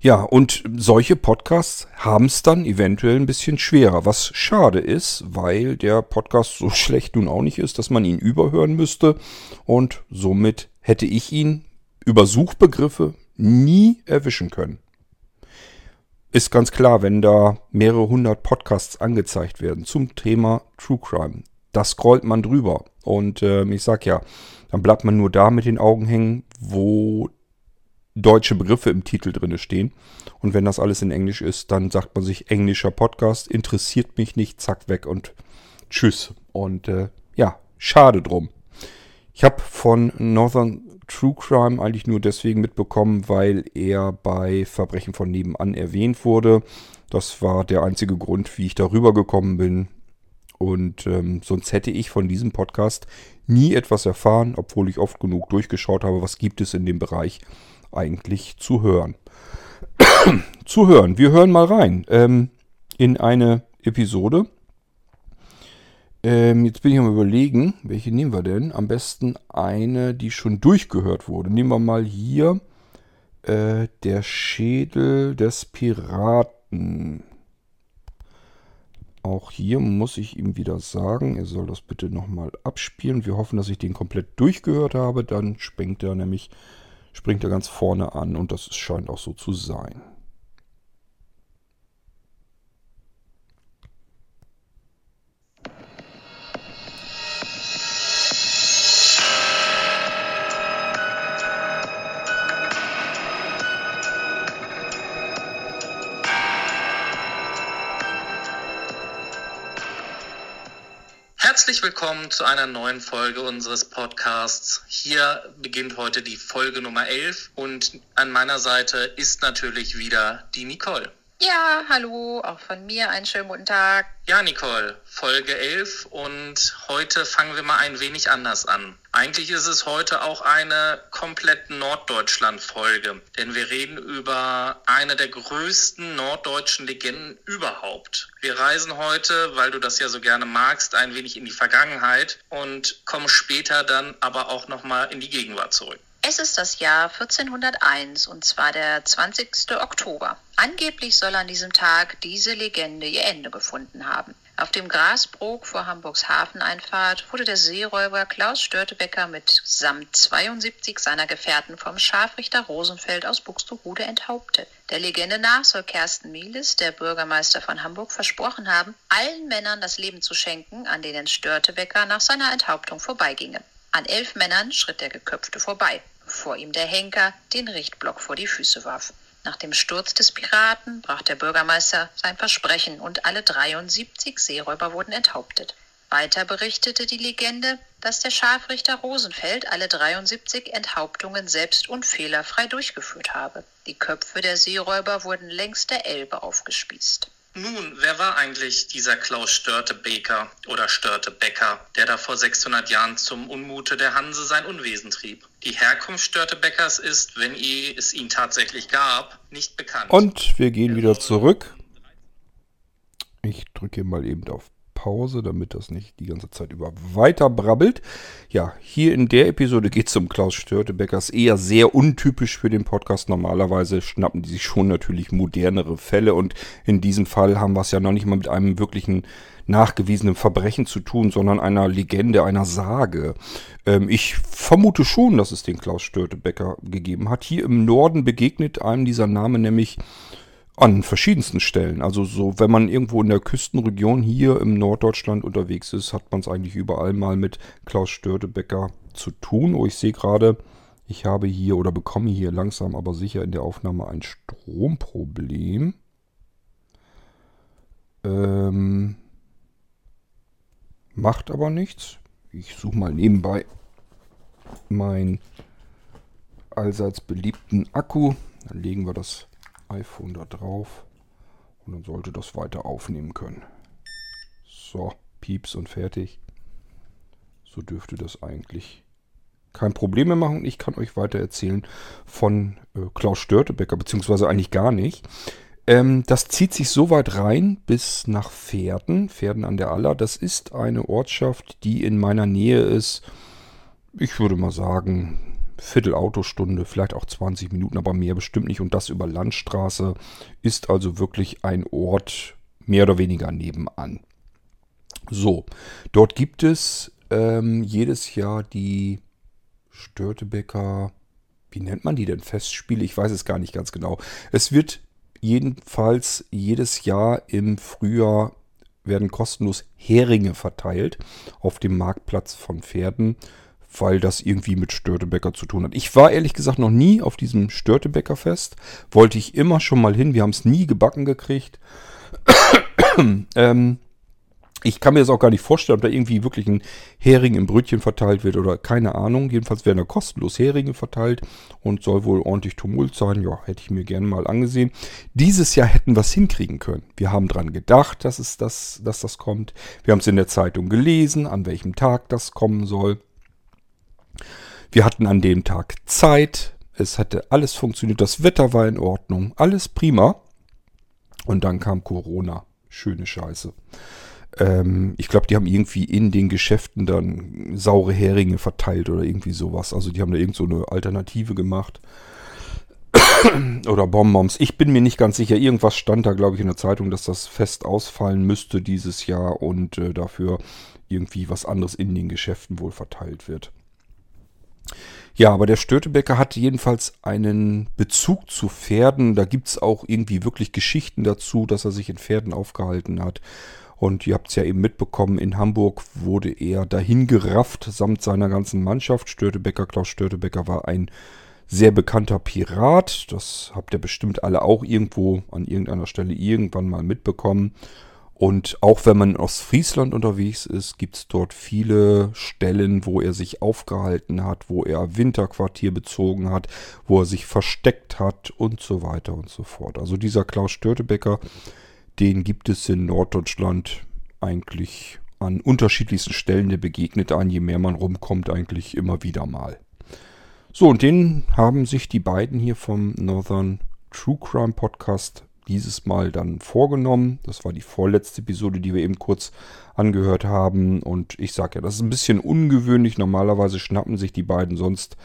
Ja, und solche Podcasts haben es dann eventuell ein bisschen schwerer, was schade ist, weil der Podcast so schlecht nun auch nicht ist, dass man ihn überhören müsste. Und somit hätte ich ihn über Suchbegriffe nie erwischen können ist ganz klar, wenn da mehrere hundert Podcasts angezeigt werden zum Thema True Crime, da scrollt man drüber. Und äh, ich sag ja, dann bleibt man nur da mit den Augen hängen, wo deutsche Begriffe im Titel drin stehen. Und wenn das alles in Englisch ist, dann sagt man sich englischer Podcast, interessiert mich nicht, zack, weg und tschüss. Und äh, ja, schade drum. Ich habe von Northern True Crime eigentlich nur deswegen mitbekommen, weil er bei Verbrechen von nebenan erwähnt wurde. Das war der einzige Grund, wie ich darüber gekommen bin. Und ähm, sonst hätte ich von diesem Podcast nie etwas erfahren, obwohl ich oft genug durchgeschaut habe, was gibt es in dem Bereich eigentlich zu hören. zu hören. Wir hören mal rein ähm, in eine Episode. Ähm, jetzt bin ich am überlegen, welche nehmen wir denn? Am besten eine, die schon durchgehört wurde. Nehmen wir mal hier äh, der Schädel des Piraten. Auch hier muss ich ihm wieder sagen, er soll das bitte nochmal abspielen. Wir hoffen, dass ich den komplett durchgehört habe. Dann springt er nämlich, springt er ganz vorne an und das scheint auch so zu sein. Herzlich willkommen zu einer neuen Folge unseres Podcasts. Hier beginnt heute die Folge Nummer 11 und an meiner Seite ist natürlich wieder die Nicole. Ja, hallo, auch von mir einen schönen guten Tag. Ja, Nicole, Folge 11 und heute fangen wir mal ein wenig anders an. Eigentlich ist es heute auch eine komplett Norddeutschland-Folge, denn wir reden über eine der größten norddeutschen Legenden überhaupt. Wir reisen heute, weil du das ja so gerne magst, ein wenig in die Vergangenheit und kommen später dann aber auch nochmal in die Gegenwart zurück. Es ist das Jahr 1401 und zwar der 20. Oktober. Angeblich soll an diesem Tag diese Legende ihr Ende gefunden haben. Auf dem Grasbrook vor Hamburgs Hafeneinfahrt wurde der Seeräuber Klaus Störtebecker mit samt 72 seiner Gefährten vom Scharfrichter Rosenfeld aus Buxtehude enthauptet. Der Legende nach soll Kersten Mieles, der Bürgermeister von Hamburg, versprochen haben, allen Männern das Leben zu schenken, an denen Störtebecker nach seiner Enthauptung vorbeiginge. An elf Männern schritt der Geköpfte vorbei bevor ihm der Henker den Richtblock vor die Füße warf. Nach dem Sturz des Piraten brach der Bürgermeister sein Versprechen und alle 73 Seeräuber wurden enthauptet. Weiter berichtete die Legende, dass der Scharfrichter Rosenfeld alle 73 Enthauptungen selbst und fehlerfrei durchgeführt habe. Die Köpfe der Seeräuber wurden längs der Elbe aufgespießt. Nun, wer war eigentlich dieser Klaus Störtebeker oder Störtebecker, der da vor 600 Jahren zum Unmute der Hanse sein Unwesen trieb? Die Herkunft Störtebeckers ist, wenn es ihn tatsächlich gab, nicht bekannt. Und wir gehen wieder zurück. Ich drücke mal eben auf Pause, damit das nicht die ganze Zeit über weiter brabbelt. Ja, hier in der Episode geht es um Klaus Störtebeckers. Eher sehr untypisch für den Podcast. Normalerweise schnappen die sich schon natürlich modernere Fälle und in diesem Fall haben wir es ja noch nicht mal mit einem wirklichen nachgewiesenen Verbrechen zu tun, sondern einer Legende, einer Sage. Ähm, ich vermute schon, dass es den Klaus Störtebecker gegeben hat. Hier im Norden begegnet einem dieser Name nämlich an verschiedensten Stellen. Also so, wenn man irgendwo in der Küstenregion hier im Norddeutschland unterwegs ist, hat man es eigentlich überall mal mit Klaus Störtebecker zu tun. Oh, ich sehe gerade, ich habe hier oder bekomme hier langsam aber sicher in der Aufnahme ein Stromproblem. Ähm, macht aber nichts. Ich suche mal nebenbei meinen allseits beliebten Akku. Dann legen wir das iPhone da drauf und dann sollte das weiter aufnehmen können. So, Pieps und fertig. So dürfte das eigentlich kein Problem mehr machen. Ich kann euch weiter erzählen von äh, Klaus Störtebecker, beziehungsweise eigentlich gar nicht. Ähm, das zieht sich so weit rein bis nach Pferden, Pferden an der Aller. Das ist eine Ortschaft, die in meiner Nähe ist. Ich würde mal sagen, Viertelautostunde, vielleicht auch 20 Minuten, aber mehr bestimmt nicht. Und das über Landstraße ist also wirklich ein Ort mehr oder weniger nebenan. So, dort gibt es ähm, jedes Jahr die Störtebecker, wie nennt man die denn? Festspiele? Ich weiß es gar nicht ganz genau. Es wird jedenfalls jedes Jahr im Frühjahr werden kostenlos Heringe verteilt auf dem Marktplatz von Pferden weil das irgendwie mit Störtebecker zu tun hat. Ich war ehrlich gesagt noch nie auf diesem Störtebecker-Fest. Wollte ich immer schon mal hin. Wir haben es nie gebacken gekriegt. ähm, Ich kann mir das auch gar nicht vorstellen, ob da irgendwie wirklich ein Hering im Brötchen verteilt wird oder keine Ahnung. Jedenfalls werden da kostenlos Heringe verteilt und soll wohl ordentlich Tumult sein. Ja, hätte ich mir gerne mal angesehen. Dieses Jahr hätten wir es hinkriegen können. Wir haben dran gedacht, dass, es das, dass das kommt. Wir haben es in der Zeitung gelesen, an welchem Tag das kommen soll. Wir hatten an dem Tag Zeit. Es hatte alles funktioniert. Das Wetter war in Ordnung. Alles prima. Und dann kam Corona. Schöne Scheiße. Ähm, ich glaube, die haben irgendwie in den Geschäften dann saure Heringe verteilt oder irgendwie sowas. Also die haben da irgend so eine Alternative gemacht. oder Bonbons. Ich bin mir nicht ganz sicher. Irgendwas stand da, glaube ich, in der Zeitung, dass das fest ausfallen müsste dieses Jahr und äh, dafür irgendwie was anderes in den Geschäften wohl verteilt wird. Ja, aber der Störtebecker hat jedenfalls einen Bezug zu Pferden. Da gibt es auch irgendwie wirklich Geschichten dazu, dass er sich in Pferden aufgehalten hat. Und ihr habt es ja eben mitbekommen, in Hamburg wurde er dahin gerafft samt seiner ganzen Mannschaft. Störtebecker, Klaus Störtebecker war ein sehr bekannter Pirat. Das habt ihr bestimmt alle auch irgendwo an irgendeiner Stelle irgendwann mal mitbekommen. Und auch wenn man aus Friesland unterwegs ist, gibt es dort viele Stellen, wo er sich aufgehalten hat, wo er Winterquartier bezogen hat, wo er sich versteckt hat und so weiter und so fort. Also dieser Klaus Störtebecker den gibt es in Norddeutschland eigentlich an unterschiedlichsten Stellen. Der begegnet ein, je mehr man rumkommt, eigentlich immer wieder mal. So, und den haben sich die beiden hier vom Northern True Crime Podcast dieses Mal dann vorgenommen. Das war die vorletzte Episode, die wir eben kurz angehört haben. Und ich sage ja, das ist ein bisschen ungewöhnlich. Normalerweise schnappen sich die beiden sonst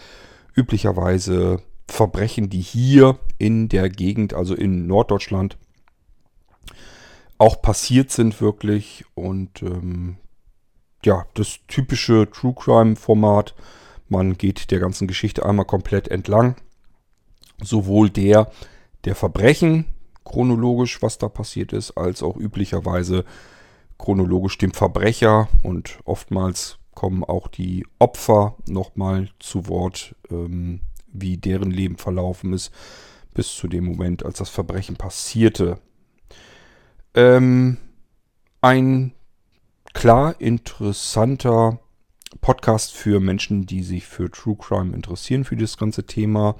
üblicherweise Verbrechen, die hier in der Gegend, also in Norddeutschland, auch passiert sind wirklich. Und ähm, ja, das typische True Crime-Format. Man geht der ganzen Geschichte einmal komplett entlang. Sowohl der, der Verbrechen chronologisch, was da passiert ist, als auch üblicherweise chronologisch dem Verbrecher. Und oftmals kommen auch die Opfer nochmal zu Wort, ähm, wie deren Leben verlaufen ist, bis zu dem Moment, als das Verbrechen passierte. Ähm, ein klar interessanter Podcast für Menschen, die sich für True Crime interessieren, für das ganze Thema.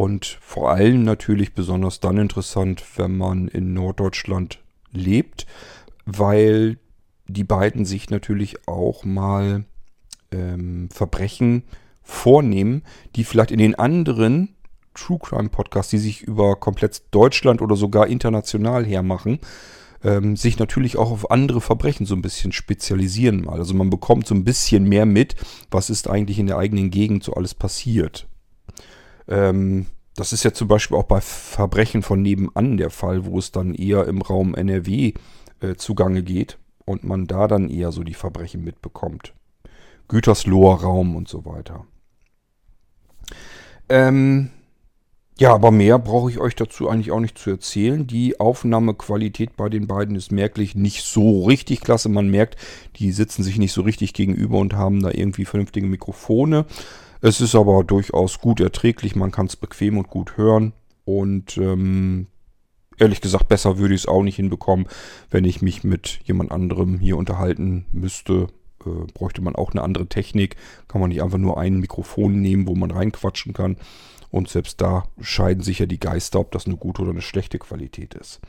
Und vor allem natürlich besonders dann interessant, wenn man in Norddeutschland lebt, weil die beiden sich natürlich auch mal ähm, Verbrechen vornehmen, die vielleicht in den anderen True Crime Podcasts, die sich über komplett Deutschland oder sogar international hermachen, ähm, sich natürlich auch auf andere Verbrechen so ein bisschen spezialisieren mal. Also man bekommt so ein bisschen mehr mit, was ist eigentlich in der eigenen Gegend so alles passiert. Ähm, das ist ja zum Beispiel auch bei Verbrechen von nebenan der Fall, wo es dann eher im Raum NRW äh, zugange geht und man da dann eher so die Verbrechen mitbekommt. Gütersloher Raum und so weiter. Ähm, ja, aber mehr brauche ich euch dazu eigentlich auch nicht zu erzählen. Die Aufnahmequalität bei den beiden ist merklich nicht so richtig klasse. Man merkt, die sitzen sich nicht so richtig gegenüber und haben da irgendwie vernünftige Mikrofone. Es ist aber durchaus gut erträglich. Man kann es bequem und gut hören. Und ähm, ehrlich gesagt, besser würde ich es auch nicht hinbekommen, wenn ich mich mit jemand anderem hier unterhalten müsste. Äh, bräuchte man auch eine andere Technik. Kann man nicht einfach nur ein Mikrofon nehmen, wo man reinquatschen kann. Und selbst da scheiden sich ja die Geister, ob das eine gute oder eine schlechte Qualität ist.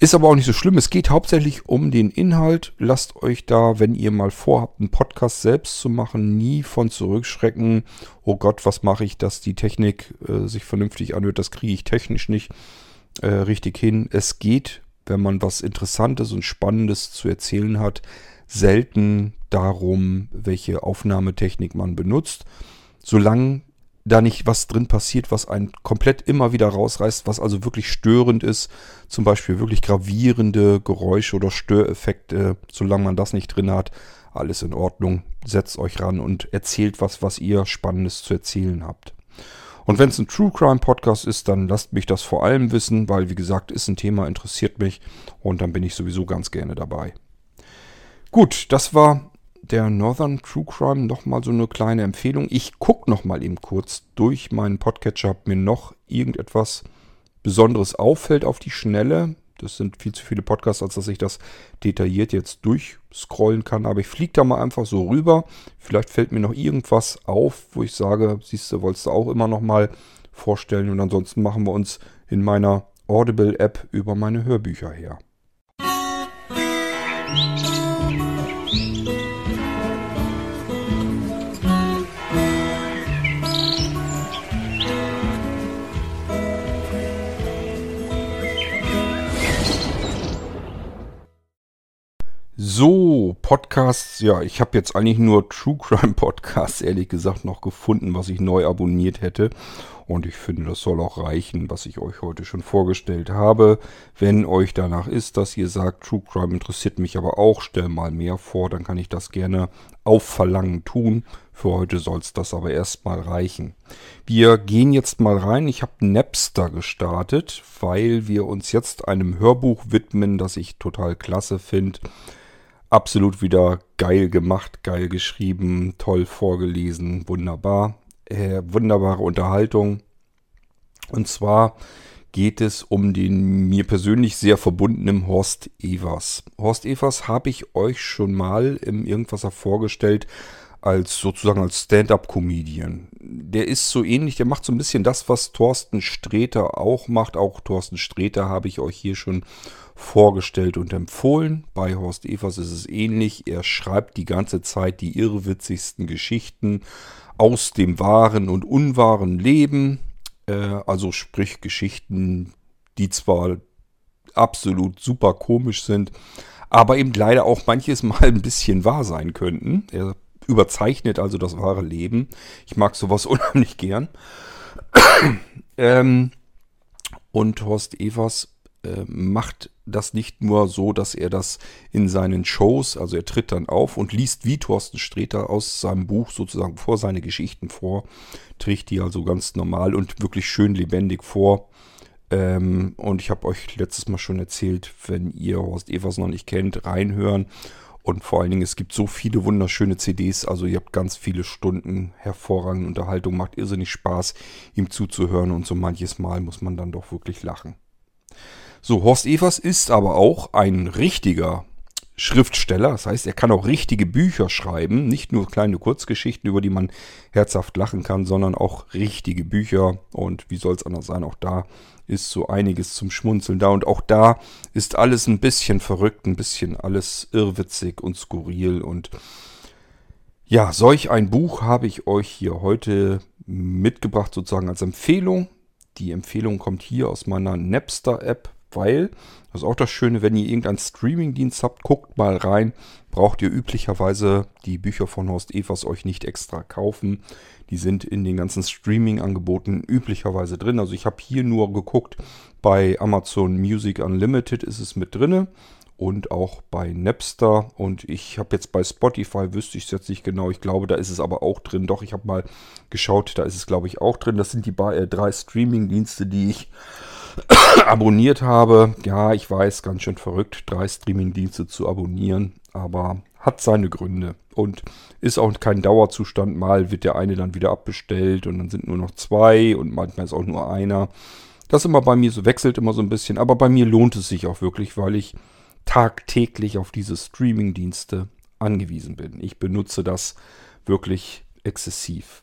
Ist aber auch nicht so schlimm. Es geht hauptsächlich um den Inhalt. Lasst euch da, wenn ihr mal vorhabt, einen Podcast selbst zu machen, nie von zurückschrecken. Oh Gott, was mache ich, dass die Technik äh, sich vernünftig anhört? Das kriege ich technisch nicht äh, richtig hin. Es geht, wenn man was Interessantes und Spannendes zu erzählen hat, selten darum, welche Aufnahmetechnik man benutzt. Solange da nicht was drin passiert, was einen komplett immer wieder rausreißt, was also wirklich störend ist. Zum Beispiel wirklich gravierende Geräusche oder Störeffekte. Solange man das nicht drin hat, alles in Ordnung. Setzt euch ran und erzählt was, was ihr Spannendes zu erzählen habt. Und wenn es ein True Crime Podcast ist, dann lasst mich das vor allem wissen, weil wie gesagt, ist ein Thema, interessiert mich und dann bin ich sowieso ganz gerne dabei. Gut, das war der Northern True Crime nochmal so eine kleine Empfehlung. Ich gucke nochmal eben kurz durch meinen Podcatcher, ob mir noch irgendetwas Besonderes auffällt auf die Schnelle. Das sind viel zu viele Podcasts, als dass ich das detailliert jetzt durchscrollen kann. Aber ich fliege da mal einfach so rüber. Vielleicht fällt mir noch irgendwas auf, wo ich sage, siehst du, wolltest du auch immer noch mal vorstellen. Und ansonsten machen wir uns in meiner Audible-App über meine Hörbücher her. So, Podcasts, ja, ich habe jetzt eigentlich nur True Crime Podcasts, ehrlich gesagt, noch gefunden, was ich neu abonniert hätte. Und ich finde, das soll auch reichen, was ich euch heute schon vorgestellt habe. Wenn euch danach ist, dass ihr sagt, True Crime interessiert mich aber auch, stell mal mehr vor, dann kann ich das gerne auf Verlangen tun. Für heute soll es das aber erstmal reichen. Wir gehen jetzt mal rein. Ich habe Napster gestartet, weil wir uns jetzt einem Hörbuch widmen, das ich total klasse finde absolut wieder geil gemacht, geil geschrieben, toll vorgelesen, wunderbar. Äh, wunderbare Unterhaltung. Und zwar geht es um den mir persönlich sehr verbundenen Horst Evers. Horst Evers habe ich euch schon mal im Irgendwasser vorgestellt als sozusagen als Stand-up-Comedian. Der ist so ähnlich, der macht so ein bisschen das, was Thorsten Sträter auch macht. Auch Thorsten Sträter habe ich euch hier schon vorgestellt und empfohlen. Bei Horst Evers ist es ähnlich. Er schreibt die ganze Zeit die irrwitzigsten Geschichten aus dem wahren und unwahren Leben. Äh, also sprich Geschichten, die zwar absolut super komisch sind, aber eben leider auch manches Mal ein bisschen wahr sein könnten. Er überzeichnet also das wahre Leben. Ich mag sowas unheimlich gern. ähm, und Horst Evers äh, macht das nicht nur so, dass er das in seinen Shows, also er tritt dann auf und liest wie Thorsten Sträter aus seinem Buch sozusagen vor seine Geschichten vor, trägt die also ganz normal und wirklich schön lebendig vor. Ähm, und ich habe euch letztes Mal schon erzählt, wenn ihr Horst Evers noch nicht kennt, reinhören. Und vor allen Dingen, es gibt so viele wunderschöne CDs, also ihr habt ganz viele Stunden hervorragende Unterhaltung, macht irrsinnig Spaß, ihm zuzuhören. Und so manches Mal muss man dann doch wirklich lachen. So, Horst Evers ist aber auch ein richtiger Schriftsteller. Das heißt, er kann auch richtige Bücher schreiben. Nicht nur kleine Kurzgeschichten, über die man herzhaft lachen kann, sondern auch richtige Bücher. Und wie soll es anders sein? Auch da ist so einiges zum Schmunzeln da. Und auch da ist alles ein bisschen verrückt, ein bisschen alles irrwitzig und skurril. Und ja, solch ein Buch habe ich euch hier heute mitgebracht, sozusagen als Empfehlung. Die Empfehlung kommt hier aus meiner Napster-App weil, das ist auch das Schöne, wenn ihr irgendeinen Streamingdienst habt, guckt mal rein, braucht ihr üblicherweise die Bücher von Horst Evers euch nicht extra kaufen. Die sind in den ganzen Streaming-Angeboten üblicherweise drin. Also ich habe hier nur geguckt, bei Amazon Music Unlimited ist es mit drin und auch bei Napster. Und ich habe jetzt bei Spotify, wüsste ich es jetzt nicht genau, ich glaube, da ist es aber auch drin. Doch, ich habe mal geschaut, da ist es, glaube ich, auch drin. Das sind die äh, drei Streaming-Dienste, die ich abonniert habe. Ja, ich weiß, ganz schön verrückt, drei Streaming-Dienste zu abonnieren, aber hat seine Gründe und ist auch kein Dauerzustand. Mal wird der eine dann wieder abbestellt und dann sind nur noch zwei und manchmal ist auch nur einer. Das immer bei mir so wechselt immer so ein bisschen, aber bei mir lohnt es sich auch wirklich, weil ich tagtäglich auf diese Streaming-Dienste angewiesen bin. Ich benutze das wirklich exzessiv.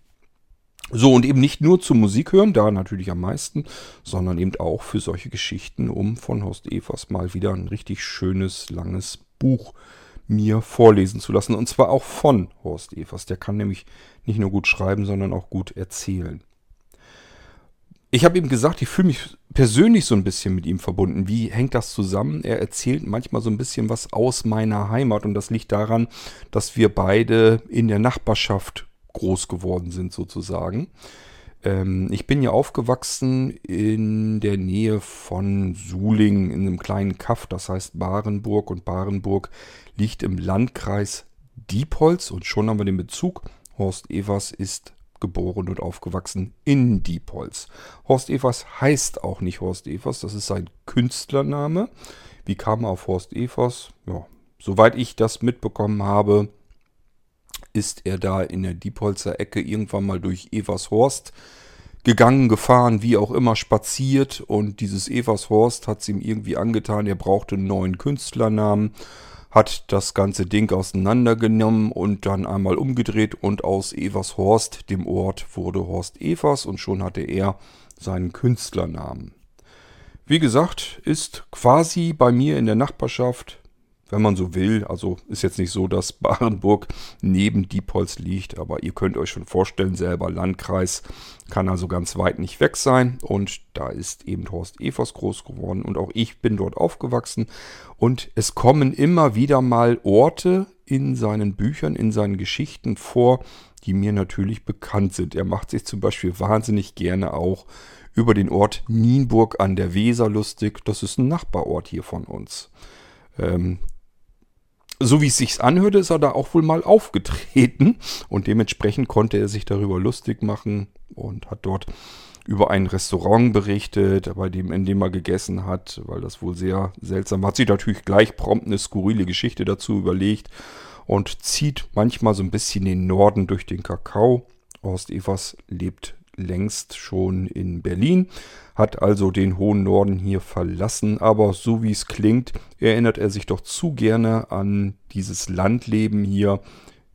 So, und eben nicht nur zum Musik hören, da natürlich am meisten, sondern eben auch für solche Geschichten, um von Horst Evers mal wieder ein richtig schönes, langes Buch mir vorlesen zu lassen. Und zwar auch von Horst Evers. Der kann nämlich nicht nur gut schreiben, sondern auch gut erzählen. Ich habe ihm gesagt, ich fühle mich persönlich so ein bisschen mit ihm verbunden. Wie hängt das zusammen? Er erzählt manchmal so ein bisschen was aus meiner Heimat und das liegt daran, dass wir beide in der Nachbarschaft groß geworden sind sozusagen. Ähm, ich bin ja aufgewachsen in der Nähe von Suling in einem kleinen Kaff, das heißt Barenburg und Barenburg liegt im Landkreis Diepholz und schon haben wir den Bezug. Horst Evers ist geboren und aufgewachsen in Diepholz. Horst Evers heißt auch nicht Horst Evers, das ist sein Künstlername. Wie kam er auf Horst Evers? Ja, soweit ich das mitbekommen habe, ist er da in der Diepholzer Ecke irgendwann mal durch Evershorst gegangen, gefahren, wie auch immer, spaziert. Und dieses Evershorst hat es ihm irgendwie angetan, er brauchte einen neuen Künstlernamen, hat das ganze Ding auseinandergenommen und dann einmal umgedreht. Und aus Evershorst, dem Ort, wurde Horst Evers. Und schon hatte er seinen Künstlernamen. Wie gesagt, ist quasi bei mir in der Nachbarschaft wenn man so will. Also ist jetzt nicht so, dass Barenburg neben Diepholz liegt, aber ihr könnt euch schon vorstellen, selber Landkreis kann also ganz weit nicht weg sein. Und da ist eben Horst Evers groß geworden und auch ich bin dort aufgewachsen. Und es kommen immer wieder mal Orte in seinen Büchern, in seinen Geschichten vor, die mir natürlich bekannt sind. Er macht sich zum Beispiel wahnsinnig gerne auch über den Ort Nienburg an der Weser lustig. Das ist ein Nachbarort hier von uns. Ähm, so wie es sich anhörte, ist er da auch wohl mal aufgetreten und dementsprechend konnte er sich darüber lustig machen und hat dort über ein Restaurant berichtet, bei dem, in dem er gegessen hat, weil das wohl sehr seltsam war. Hat sich natürlich gleich prompt eine skurrile Geschichte dazu überlegt und zieht manchmal so ein bisschen den Norden durch den Kakao. Horst Evers lebt längst schon in Berlin, hat also den hohen Norden hier verlassen, aber so wie es klingt, erinnert er sich doch zu gerne an dieses Landleben hier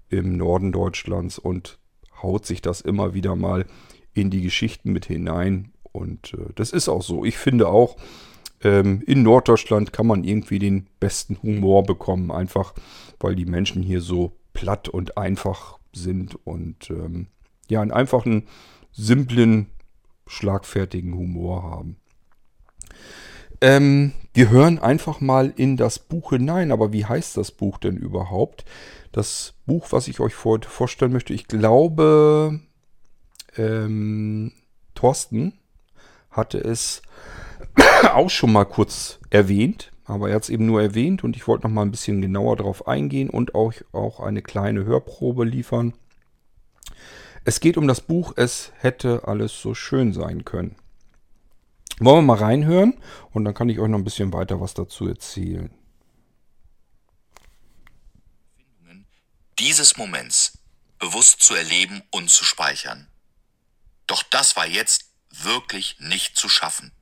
im Norden Deutschlands und haut sich das immer wieder mal in die Geschichten mit hinein. Und äh, das ist auch so. Ich finde auch, ähm, in Norddeutschland kann man irgendwie den besten Humor bekommen, einfach weil die Menschen hier so platt und einfach sind und ähm, ja, einen einfachen simplen, schlagfertigen Humor haben. Ähm, wir hören einfach mal in das Buch hinein. Aber wie heißt das Buch denn überhaupt? Das Buch, was ich euch vor, vorstellen möchte, ich glaube, ähm, Thorsten hatte es auch schon mal kurz erwähnt. Aber er hat es eben nur erwähnt und ich wollte noch mal ein bisschen genauer darauf eingehen und auch, auch eine kleine Hörprobe liefern. Es geht um das Buch Es hätte alles so schön sein können. Wollen wir mal reinhören und dann kann ich euch noch ein bisschen weiter was dazu erzählen. Dieses Moments bewusst zu erleben und zu speichern. Doch das war jetzt wirklich nicht zu schaffen.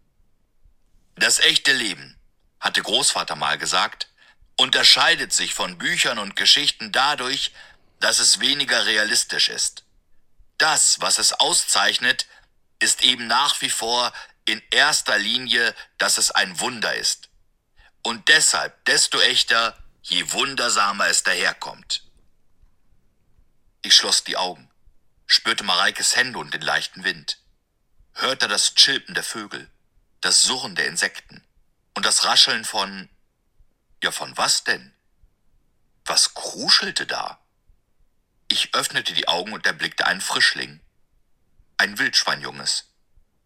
Das echte Leben, hatte Großvater mal gesagt, unterscheidet sich von Büchern und Geschichten dadurch, dass es weniger realistisch ist. Das, was es auszeichnet, ist eben nach wie vor in erster Linie, dass es ein Wunder ist. Und deshalb desto echter, je wundersamer es daherkommt. Ich schloss die Augen, spürte Mareikes Hände und den leichten Wind, hörte das Chilpen der Vögel, das Surren der Insekten und das Rascheln von... Ja, von was denn? Was kruschelte da? Ich öffnete die Augen und erblickte einen Frischling. Ein Wildschweinjunges,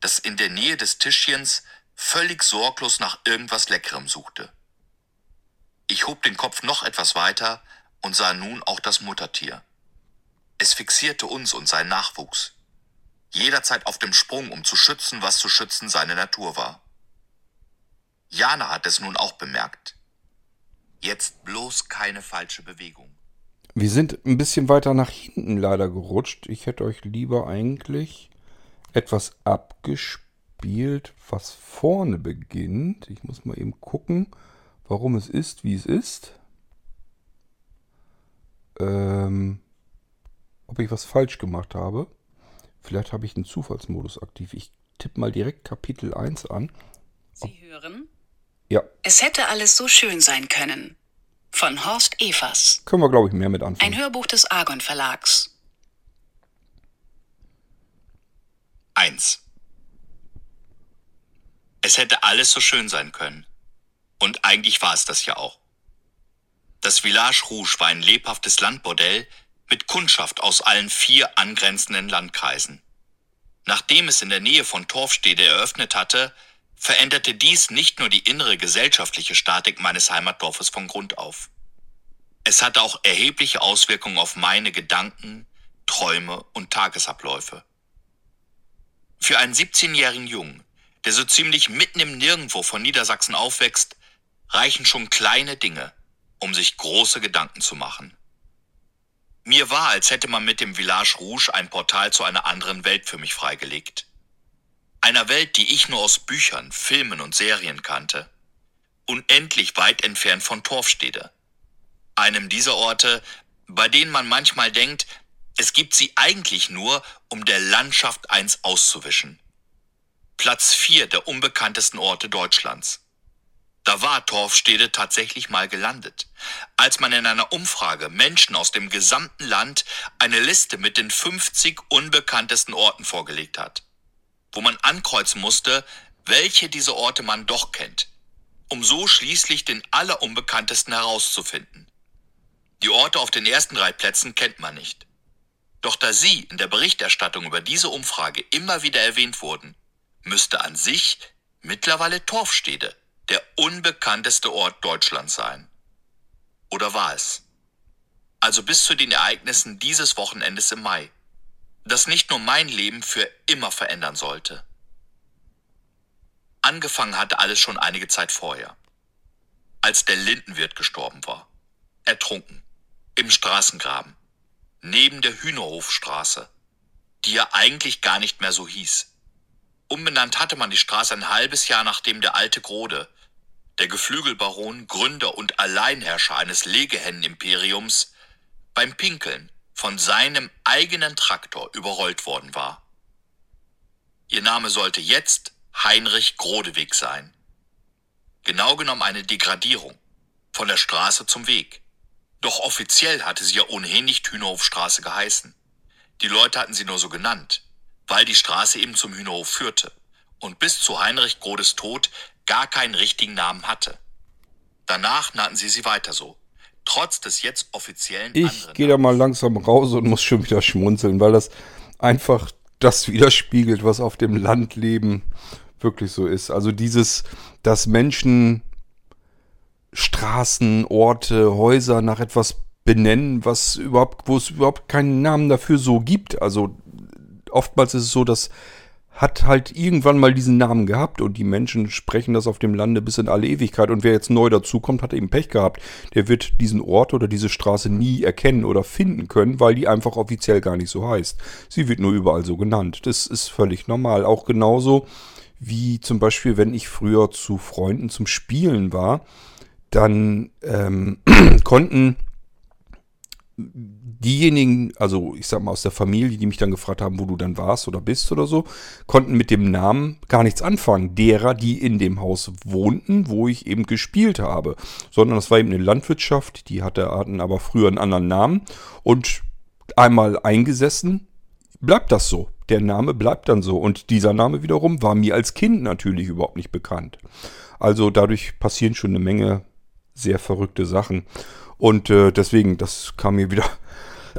das in der Nähe des Tischchens völlig sorglos nach irgendwas Leckerem suchte. Ich hob den Kopf noch etwas weiter und sah nun auch das Muttertier. Es fixierte uns und seinen Nachwuchs. Jederzeit auf dem Sprung, um zu schützen, was zu schützen seine Natur war. Jana hat es nun auch bemerkt. Jetzt bloß keine falsche Bewegung. Wir sind ein bisschen weiter nach hinten leider gerutscht. Ich hätte euch lieber eigentlich etwas abgespielt, was vorne beginnt. Ich muss mal eben gucken, warum es ist, wie es ist. Ähm, ob ich was falsch gemacht habe. Vielleicht habe ich den Zufallsmodus aktiv. Ich tippe mal direkt Kapitel 1 an. Sie hören? Ja. Es hätte alles so schön sein können von Horst Evers. Können wir, glaube ich, mehr mit anfangen. Ein Hörbuch des Argon Verlags. 1. Es hätte alles so schön sein können. Und eigentlich war es das ja auch. Das Village Rouge war ein lebhaftes Landbordell mit Kundschaft aus allen vier angrenzenden Landkreisen. Nachdem es in der Nähe von Torfstede eröffnet hatte, veränderte dies nicht nur die innere gesellschaftliche Statik meines Heimatdorfes von Grund auf. Es hatte auch erhebliche Auswirkungen auf meine Gedanken, Träume und Tagesabläufe. Für einen 17-jährigen Jungen, der so ziemlich mitten im Nirgendwo von Niedersachsen aufwächst, reichen schon kleine Dinge, um sich große Gedanken zu machen. Mir war, als hätte man mit dem Village Rouge ein Portal zu einer anderen Welt für mich freigelegt. Einer Welt, die ich nur aus Büchern, Filmen und Serien kannte. Unendlich weit entfernt von Torfstede. Einem dieser Orte, bei denen man manchmal denkt, es gibt sie eigentlich nur, um der Landschaft eins auszuwischen. Platz vier der unbekanntesten Orte Deutschlands. Da war Torfstede tatsächlich mal gelandet, als man in einer Umfrage Menschen aus dem gesamten Land eine Liste mit den 50 unbekanntesten Orten vorgelegt hat, wo man ankreuzen musste, welche diese Orte man doch kennt, um so schließlich den allerunbekanntesten herauszufinden. Die Orte auf den ersten drei Plätzen kennt man nicht. Doch da sie in der Berichterstattung über diese Umfrage immer wieder erwähnt wurden, müsste an sich mittlerweile Torfstede der unbekannteste Ort Deutschlands sein. Oder war es? Also bis zu den Ereignissen dieses Wochenendes im Mai, das nicht nur mein Leben für immer verändern sollte. Angefangen hatte alles schon einige Zeit vorher, als der Lindenwirt gestorben war, ertrunken, im Straßengraben, neben der Hühnerhofstraße, die ja eigentlich gar nicht mehr so hieß. Umbenannt hatte man die Straße ein halbes Jahr nachdem der alte Grode, der Geflügelbaron, Gründer und Alleinherrscher eines Legehennenimperiums, beim Pinkeln von seinem eigenen Traktor überrollt worden war. Ihr Name sollte jetzt Heinrich Grodeweg sein. Genau genommen eine Degradierung von der Straße zum Weg. Doch offiziell hatte sie ja ohnehin nicht Hühnerhofstraße geheißen. Die Leute hatten sie nur so genannt weil die Straße eben zum Hühnerhof führte und bis zu Heinrich Grodes Tod gar keinen richtigen Namen hatte. Danach nannten sie sie weiter so, trotz des jetzt offiziellen Ich gehe da mal langsam raus und muss schon wieder schmunzeln, weil das einfach das widerspiegelt, was auf dem Landleben wirklich so ist. Also dieses, dass Menschen Straßen, Orte, Häuser nach etwas benennen, was überhaupt, wo es überhaupt keinen Namen dafür so gibt. Also oftmals ist es so, dass hat halt irgendwann mal diesen Namen gehabt und die Menschen sprechen das auf dem Lande bis in alle Ewigkeit. Und wer jetzt neu dazukommt, hat eben Pech gehabt. Der wird diesen Ort oder diese Straße nie erkennen oder finden können, weil die einfach offiziell gar nicht so heißt. Sie wird nur überall so genannt. Das ist völlig normal. Auch genauso wie zum Beispiel, wenn ich früher zu Freunden zum Spielen war, dann ähm, konnten diejenigen, also ich sag mal aus der Familie, die mich dann gefragt haben, wo du dann warst oder bist oder so, konnten mit dem Namen gar nichts anfangen. Derer, die in dem Haus wohnten, wo ich eben gespielt habe. Sondern das war eben eine Landwirtschaft, die hatte hatten aber früher einen anderen Namen. Und einmal eingesessen, bleibt das so. Der Name bleibt dann so. Und dieser Name wiederum war mir als Kind natürlich überhaupt nicht bekannt. Also dadurch passieren schon eine Menge sehr verrückte Sachen. Und äh, deswegen, das kam mir wieder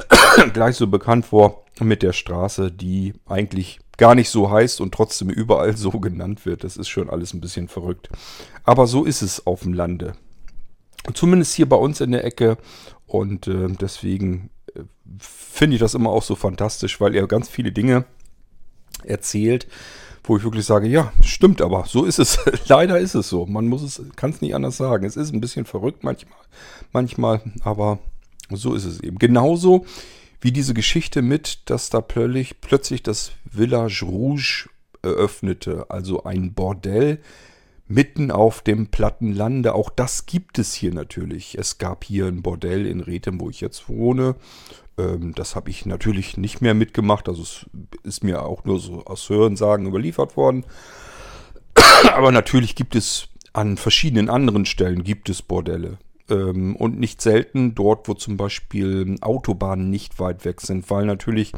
gleich so bekannt vor mit der Straße, die eigentlich gar nicht so heißt und trotzdem überall so genannt wird. Das ist schon alles ein bisschen verrückt. Aber so ist es auf dem Lande. Zumindest hier bei uns in der Ecke. Und äh, deswegen äh, finde ich das immer auch so fantastisch, weil er ganz viele Dinge erzählt, wo ich wirklich sage, ja, stimmt aber, so ist es. Leider ist es so. Man muss es, kann es nicht anders sagen. Es ist ein bisschen verrückt manchmal, manchmal, aber so ist es eben. Genauso wie diese Geschichte mit, dass da plötzlich, plötzlich das Village Rouge eröffnete, also ein Bordell mitten auf dem platten Lande. Auch das gibt es hier natürlich. Es gab hier ein Bordell in Rethem, wo ich jetzt wohne. Ähm, das habe ich natürlich nicht mehr mitgemacht. Also es ist mir auch nur so aus Hörensagen überliefert worden. Aber natürlich gibt es an verschiedenen anderen Stellen gibt es Bordelle. Ähm, und nicht selten dort, wo zum Beispiel Autobahnen nicht weit weg sind, weil natürlich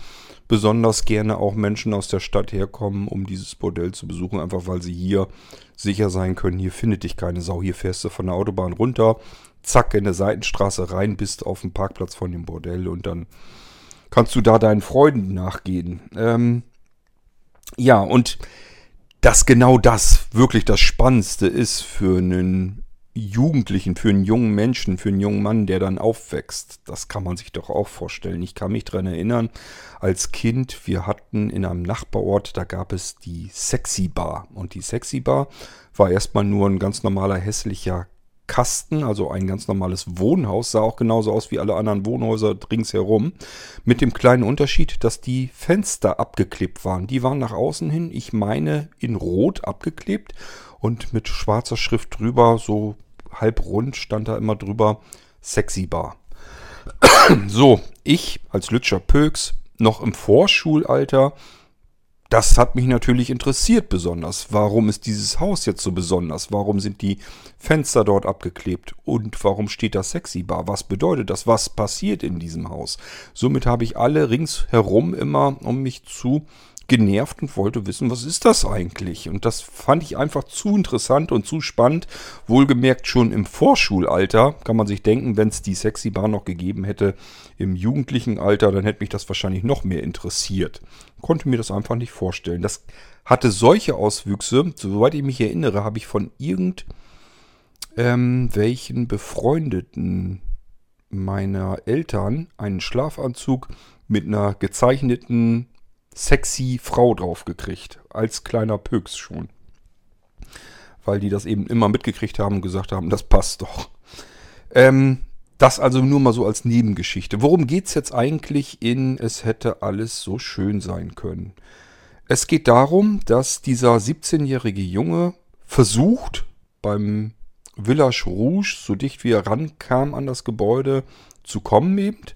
besonders gerne auch Menschen aus der Stadt herkommen, um dieses Bordell zu besuchen, einfach weil sie hier sicher sein können, hier findet dich keine Sau, hier fährst du von der Autobahn runter, zack, in der Seitenstraße rein, bist auf dem Parkplatz von dem Bordell und dann kannst du da deinen Freunden nachgehen. Ähm, ja, und dass genau das wirklich das Spannendste ist für einen Jugendlichen, für einen jungen Menschen, für einen jungen Mann, der dann aufwächst. Das kann man sich doch auch vorstellen. Ich kann mich daran erinnern, als Kind, wir hatten in einem Nachbarort, da gab es die Sexy Bar. Und die Sexy Bar war erstmal nur ein ganz normaler hässlicher Kasten, also ein ganz normales Wohnhaus, sah auch genauso aus wie alle anderen Wohnhäuser ringsherum. Mit dem kleinen Unterschied, dass die Fenster abgeklebt waren. Die waren nach außen hin, ich meine, in Rot abgeklebt und mit schwarzer Schrift drüber, so halb rund stand da immer drüber Sexy Bar. so, ich als Lütscher Pöks, noch im Vorschulalter, das hat mich natürlich interessiert besonders. Warum ist dieses Haus jetzt so besonders? Warum sind die Fenster dort abgeklebt? Und warum steht da Sexy Bar? Was bedeutet das? Was passiert in diesem Haus? Somit habe ich alle ringsherum immer um mich zu genervt und wollte wissen, was ist das eigentlich? Und das fand ich einfach zu interessant und zu spannend. Wohlgemerkt schon im Vorschulalter kann man sich denken, wenn es die Sexy Bar noch gegeben hätte im jugendlichen Alter, dann hätte mich das wahrscheinlich noch mehr interessiert. Konnte mir das einfach nicht vorstellen. Das hatte solche Auswüchse, soweit ich mich erinnere, habe ich von irgendwelchen ähm, Befreundeten meiner Eltern einen Schlafanzug mit einer gezeichneten sexy Frau drauf gekriegt. Als kleiner Pöks schon. Weil die das eben immer mitgekriegt haben und gesagt haben, das passt doch. Ähm, das also nur mal so als Nebengeschichte. Worum geht es jetzt eigentlich in Es hätte alles so schön sein können? Es geht darum, dass dieser 17-jährige Junge versucht, beim Village Rouge, so dicht wie er rankam an das Gebäude, zu kommen eben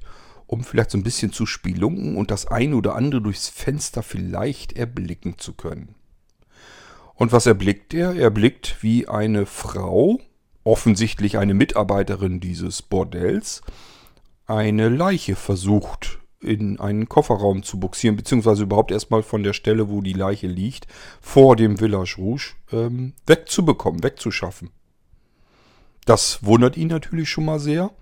um vielleicht so ein bisschen zu spielunken und das eine oder andere durchs Fenster vielleicht erblicken zu können. Und was erblickt er? Er blickt, wie eine Frau, offensichtlich eine Mitarbeiterin dieses Bordells, eine Leiche versucht in einen Kofferraum zu buxieren, beziehungsweise überhaupt erstmal von der Stelle, wo die Leiche liegt, vor dem Village Rouge ähm, wegzubekommen, wegzuschaffen. Das wundert ihn natürlich schon mal sehr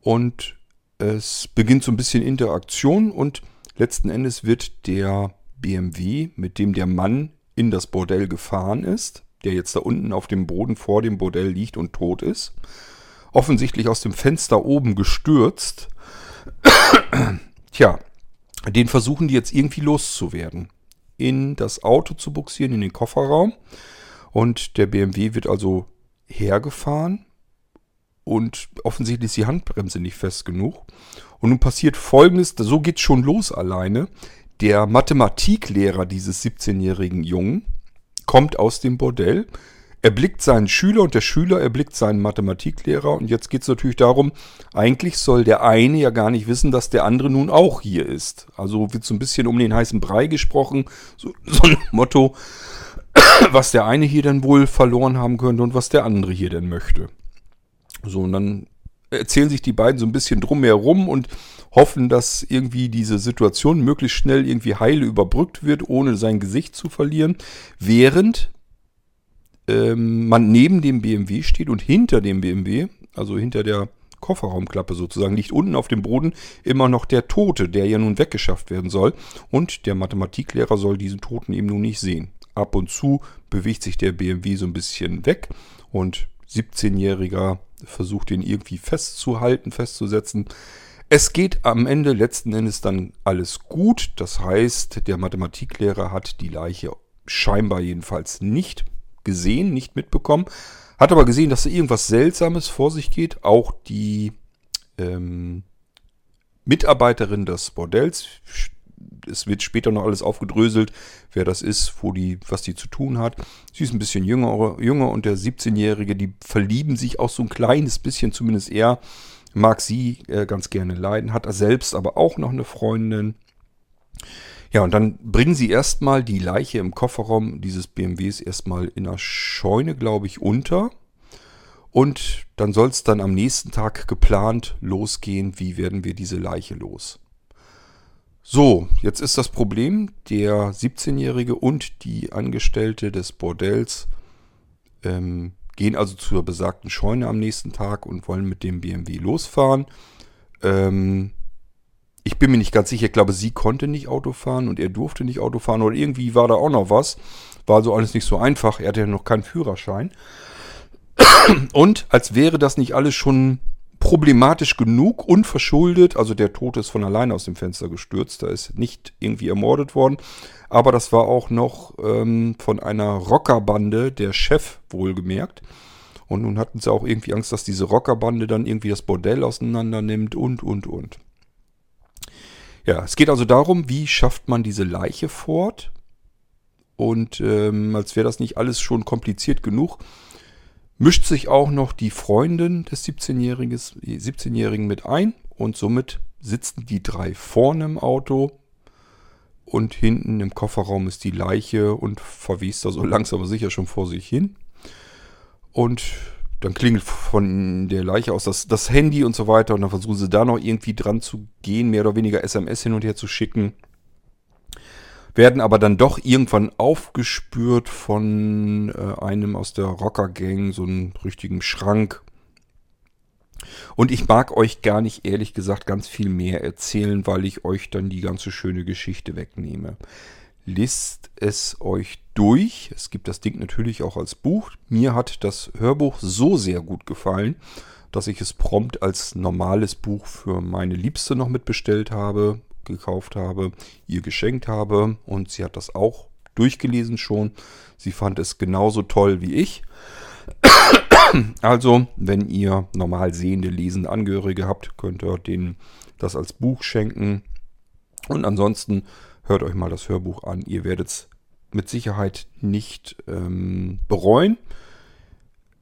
und es beginnt so ein bisschen Interaktion und letzten Endes wird der BMW, mit dem der Mann in das Bordell gefahren ist, der jetzt da unten auf dem Boden vor dem Bordell liegt und tot ist, offensichtlich aus dem Fenster oben gestürzt. Tja, den versuchen die jetzt irgendwie loszuwerden. In das Auto zu buxieren, in den Kofferraum. Und der BMW wird also hergefahren und offensichtlich ist die Handbremse nicht fest genug. Und nun passiert folgendes, so geht's schon los alleine. Der Mathematiklehrer dieses 17-jährigen Jungen kommt aus dem Bordell, erblickt seinen Schüler und der Schüler erblickt seinen Mathematiklehrer. Und jetzt geht es natürlich darum, eigentlich soll der eine ja gar nicht wissen, dass der andere nun auch hier ist. Also wird so ein bisschen um den heißen Brei gesprochen, so, so ein Motto, was der eine hier denn wohl verloren haben könnte und was der andere hier denn möchte. So, und dann erzählen sich die beiden so ein bisschen drumherum und hoffen, dass irgendwie diese Situation möglichst schnell irgendwie heile überbrückt wird, ohne sein Gesicht zu verlieren, während ähm, man neben dem BMW steht und hinter dem BMW, also hinter der Kofferraumklappe sozusagen, liegt unten auf dem Boden immer noch der Tote, der ja nun weggeschafft werden soll. Und der Mathematiklehrer soll diesen Toten eben nun nicht sehen. Ab und zu bewegt sich der BMW so ein bisschen weg und 17-jähriger versucht ihn irgendwie festzuhalten, festzusetzen. Es geht am Ende letzten Endes dann alles gut. Das heißt, der Mathematiklehrer hat die Leiche scheinbar jedenfalls nicht gesehen, nicht mitbekommen. Hat aber gesehen, dass da irgendwas Seltsames vor sich geht. Auch die ähm, Mitarbeiterin des Bordells es wird später noch alles aufgedröselt, wer das ist, wo die, was die zu tun hat. Sie ist ein bisschen jünger, jünger und der 17-Jährige, die verlieben sich auch so ein kleines bisschen, zumindest er mag sie äh, ganz gerne leiden, hat er selbst aber auch noch eine Freundin. Ja, und dann bringen sie erstmal die Leiche im Kofferraum dieses BMWs erstmal in einer Scheune, glaube ich, unter. Und dann soll es dann am nächsten Tag geplant losgehen, wie werden wir diese Leiche los. So, jetzt ist das Problem, der 17-Jährige und die Angestellte des Bordells ähm, gehen also zur besagten Scheune am nächsten Tag und wollen mit dem BMW losfahren. Ähm, ich bin mir nicht ganz sicher, ich glaube, sie konnte nicht Auto fahren und er durfte nicht Auto fahren oder irgendwie war da auch noch was. War also alles nicht so einfach, er hatte ja noch keinen Führerschein. Und als wäre das nicht alles schon problematisch genug, unverschuldet. Also der Tote ist von alleine aus dem Fenster gestürzt, da ist nicht irgendwie ermordet worden. Aber das war auch noch ähm, von einer Rockerbande, der Chef wohlgemerkt. Und nun hatten sie auch irgendwie Angst, dass diese Rockerbande dann irgendwie das Bordell auseinander nimmt und, und, und. Ja, es geht also darum, wie schafft man diese Leiche fort? Und ähm, als wäre das nicht alles schon kompliziert genug, mischt sich auch noch die Freundin des 17-Jährigen 17 mit ein und somit sitzen die drei vorne im Auto und hinten im Kofferraum ist die Leiche und verwiest da so langsam aber sicher schon vor sich hin. Und dann klingelt von der Leiche aus das, das Handy und so weiter und dann versuchen sie da noch irgendwie dran zu gehen, mehr oder weniger SMS hin und her zu schicken. Werden aber dann doch irgendwann aufgespürt von äh, einem aus der Rocker-Gang, so einem richtigen Schrank. Und ich mag euch gar nicht, ehrlich gesagt, ganz viel mehr erzählen, weil ich euch dann die ganze schöne Geschichte wegnehme. Lest es euch durch. Es gibt das Ding natürlich auch als Buch. Mir hat das Hörbuch so sehr gut gefallen, dass ich es prompt als normales Buch für meine Liebste noch mitbestellt habe, gekauft habe, ihr geschenkt habe und sie hat das auch durchgelesen schon. Sie fand es genauso toll wie ich. Also, wenn ihr normal sehende, lesende Angehörige habt, könnt ihr denen das als Buch schenken. Und ansonsten hört euch mal das Hörbuch an. Ihr werdet es mit Sicherheit nicht ähm, bereuen.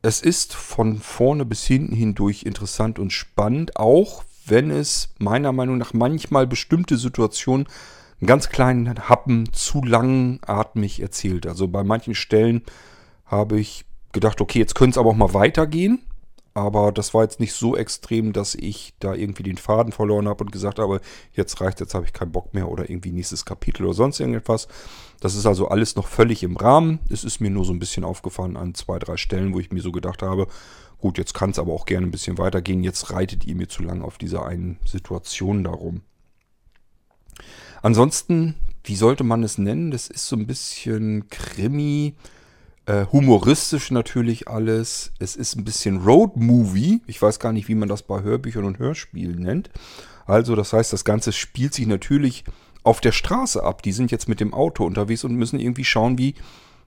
Es ist von vorne bis hinten hindurch interessant und spannend, auch wenn es meiner Meinung nach manchmal bestimmte Situationen einen ganz kleinen Happen zu langatmig erzählt. Also bei manchen Stellen habe ich gedacht, okay, jetzt könnte es aber auch mal weitergehen. Aber das war jetzt nicht so extrem, dass ich da irgendwie den Faden verloren habe und gesagt habe, jetzt reicht, jetzt habe ich keinen Bock mehr oder irgendwie nächstes Kapitel oder sonst irgendetwas. Das ist also alles noch völlig im Rahmen. Es ist mir nur so ein bisschen aufgefallen an zwei, drei Stellen, wo ich mir so gedacht habe, gut, jetzt kann es aber auch gerne ein bisschen weitergehen. Jetzt reitet ihr mir zu lange auf dieser einen Situation darum. Ansonsten, wie sollte man es nennen? Das ist so ein bisschen Krimi, äh, humoristisch natürlich alles. Es ist ein bisschen Road Movie. Ich weiß gar nicht, wie man das bei Hörbüchern und Hörspielen nennt. Also, das heißt, das Ganze spielt sich natürlich auf der Straße ab. Die sind jetzt mit dem Auto unterwegs und müssen irgendwie schauen, wie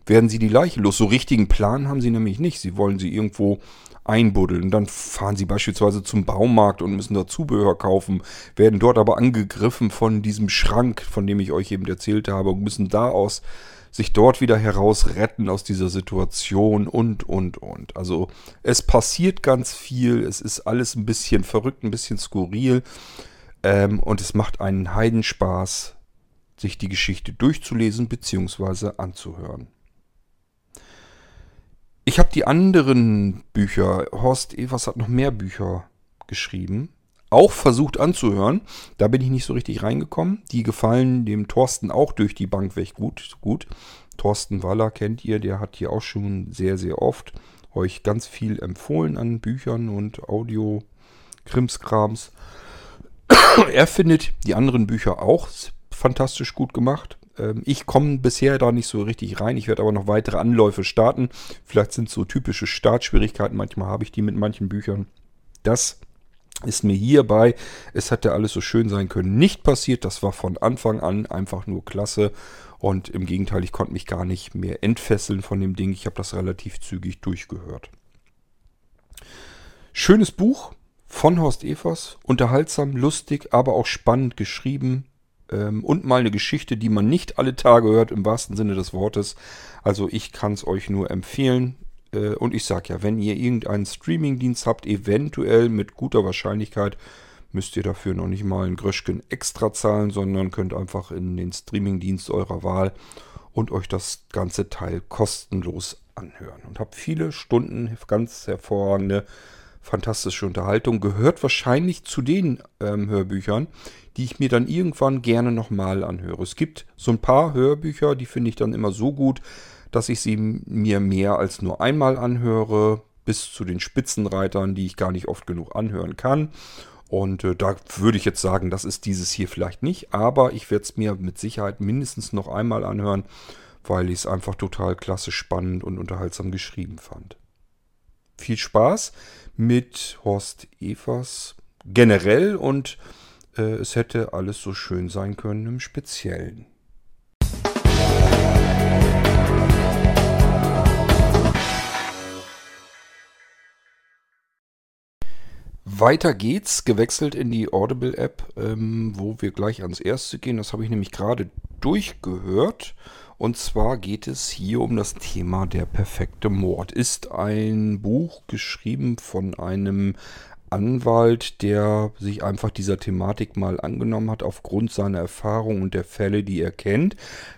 werden sie die Leiche los. So richtigen Plan haben sie nämlich nicht. Sie wollen sie irgendwo einbuddeln. Dann fahren sie beispielsweise zum Baumarkt und müssen da Zubehör kaufen, werden dort aber angegriffen von diesem Schrank, von dem ich euch eben erzählt habe, und müssen da aus sich dort wieder heraus retten aus dieser Situation und, und, und. Also es passiert ganz viel, es ist alles ein bisschen verrückt, ein bisschen skurril ähm, und es macht einen Heidenspaß, sich die Geschichte durchzulesen bzw. anzuhören. Ich habe die anderen Bücher, Horst Evers hat noch mehr Bücher geschrieben, auch versucht anzuhören. Da bin ich nicht so richtig reingekommen. Die gefallen dem Thorsten auch durch die Bank weg gut. gut. Thorsten Waller kennt ihr, der hat hier auch schon sehr, sehr oft euch ganz viel empfohlen an Büchern und Audio-Krimskrams. er findet die anderen Bücher auch fantastisch gut gemacht. Ähm, ich komme bisher da nicht so richtig rein. Ich werde aber noch weitere Anläufe starten. Vielleicht sind so typische Startschwierigkeiten. Manchmal habe ich die mit manchen Büchern. Das ist mir hierbei, es hätte alles so schön sein können, nicht passiert. Das war von Anfang an einfach nur klasse. Und im Gegenteil, ich konnte mich gar nicht mehr entfesseln von dem Ding. Ich habe das relativ zügig durchgehört. Schönes Buch von Horst Evers. Unterhaltsam, lustig, aber auch spannend geschrieben ähm, und mal eine Geschichte, die man nicht alle Tage hört, im wahrsten Sinne des Wortes. Also ich kann es euch nur empfehlen. Äh, und ich sage ja, wenn ihr irgendeinen Streamingdienst habt, eventuell mit guter Wahrscheinlichkeit, müsst ihr dafür noch nicht mal ein Gröschken extra zahlen, sondern könnt einfach in den Streamingdienst eurer Wahl und euch das ganze Teil kostenlos anhören. Und habt viele Stunden ganz hervorragende, fantastische Unterhaltung. Gehört wahrscheinlich zu den ähm, Hörbüchern, die ich mir dann irgendwann gerne nochmal anhöre. Es gibt so ein paar Hörbücher, die finde ich dann immer so gut, dass ich sie mir mehr als nur einmal anhöre, bis zu den Spitzenreitern, die ich gar nicht oft genug anhören kann. Und äh, da würde ich jetzt sagen, das ist dieses hier vielleicht nicht, aber ich werde es mir mit Sicherheit mindestens noch einmal anhören, weil ich es einfach total klasse, spannend und unterhaltsam geschrieben fand. Viel Spaß mit Horst Evers generell und äh, es hätte alles so schön sein können im Speziellen. Weiter geht's, gewechselt in die Audible-App, ähm, wo wir gleich ans erste gehen. Das habe ich nämlich gerade durchgehört. Und zwar geht es hier um das Thema Der perfekte Mord. Ist ein Buch geschrieben von einem Anwalt, der sich einfach dieser Thematik mal angenommen hat aufgrund seiner Erfahrung und der Fälle, die er kennt.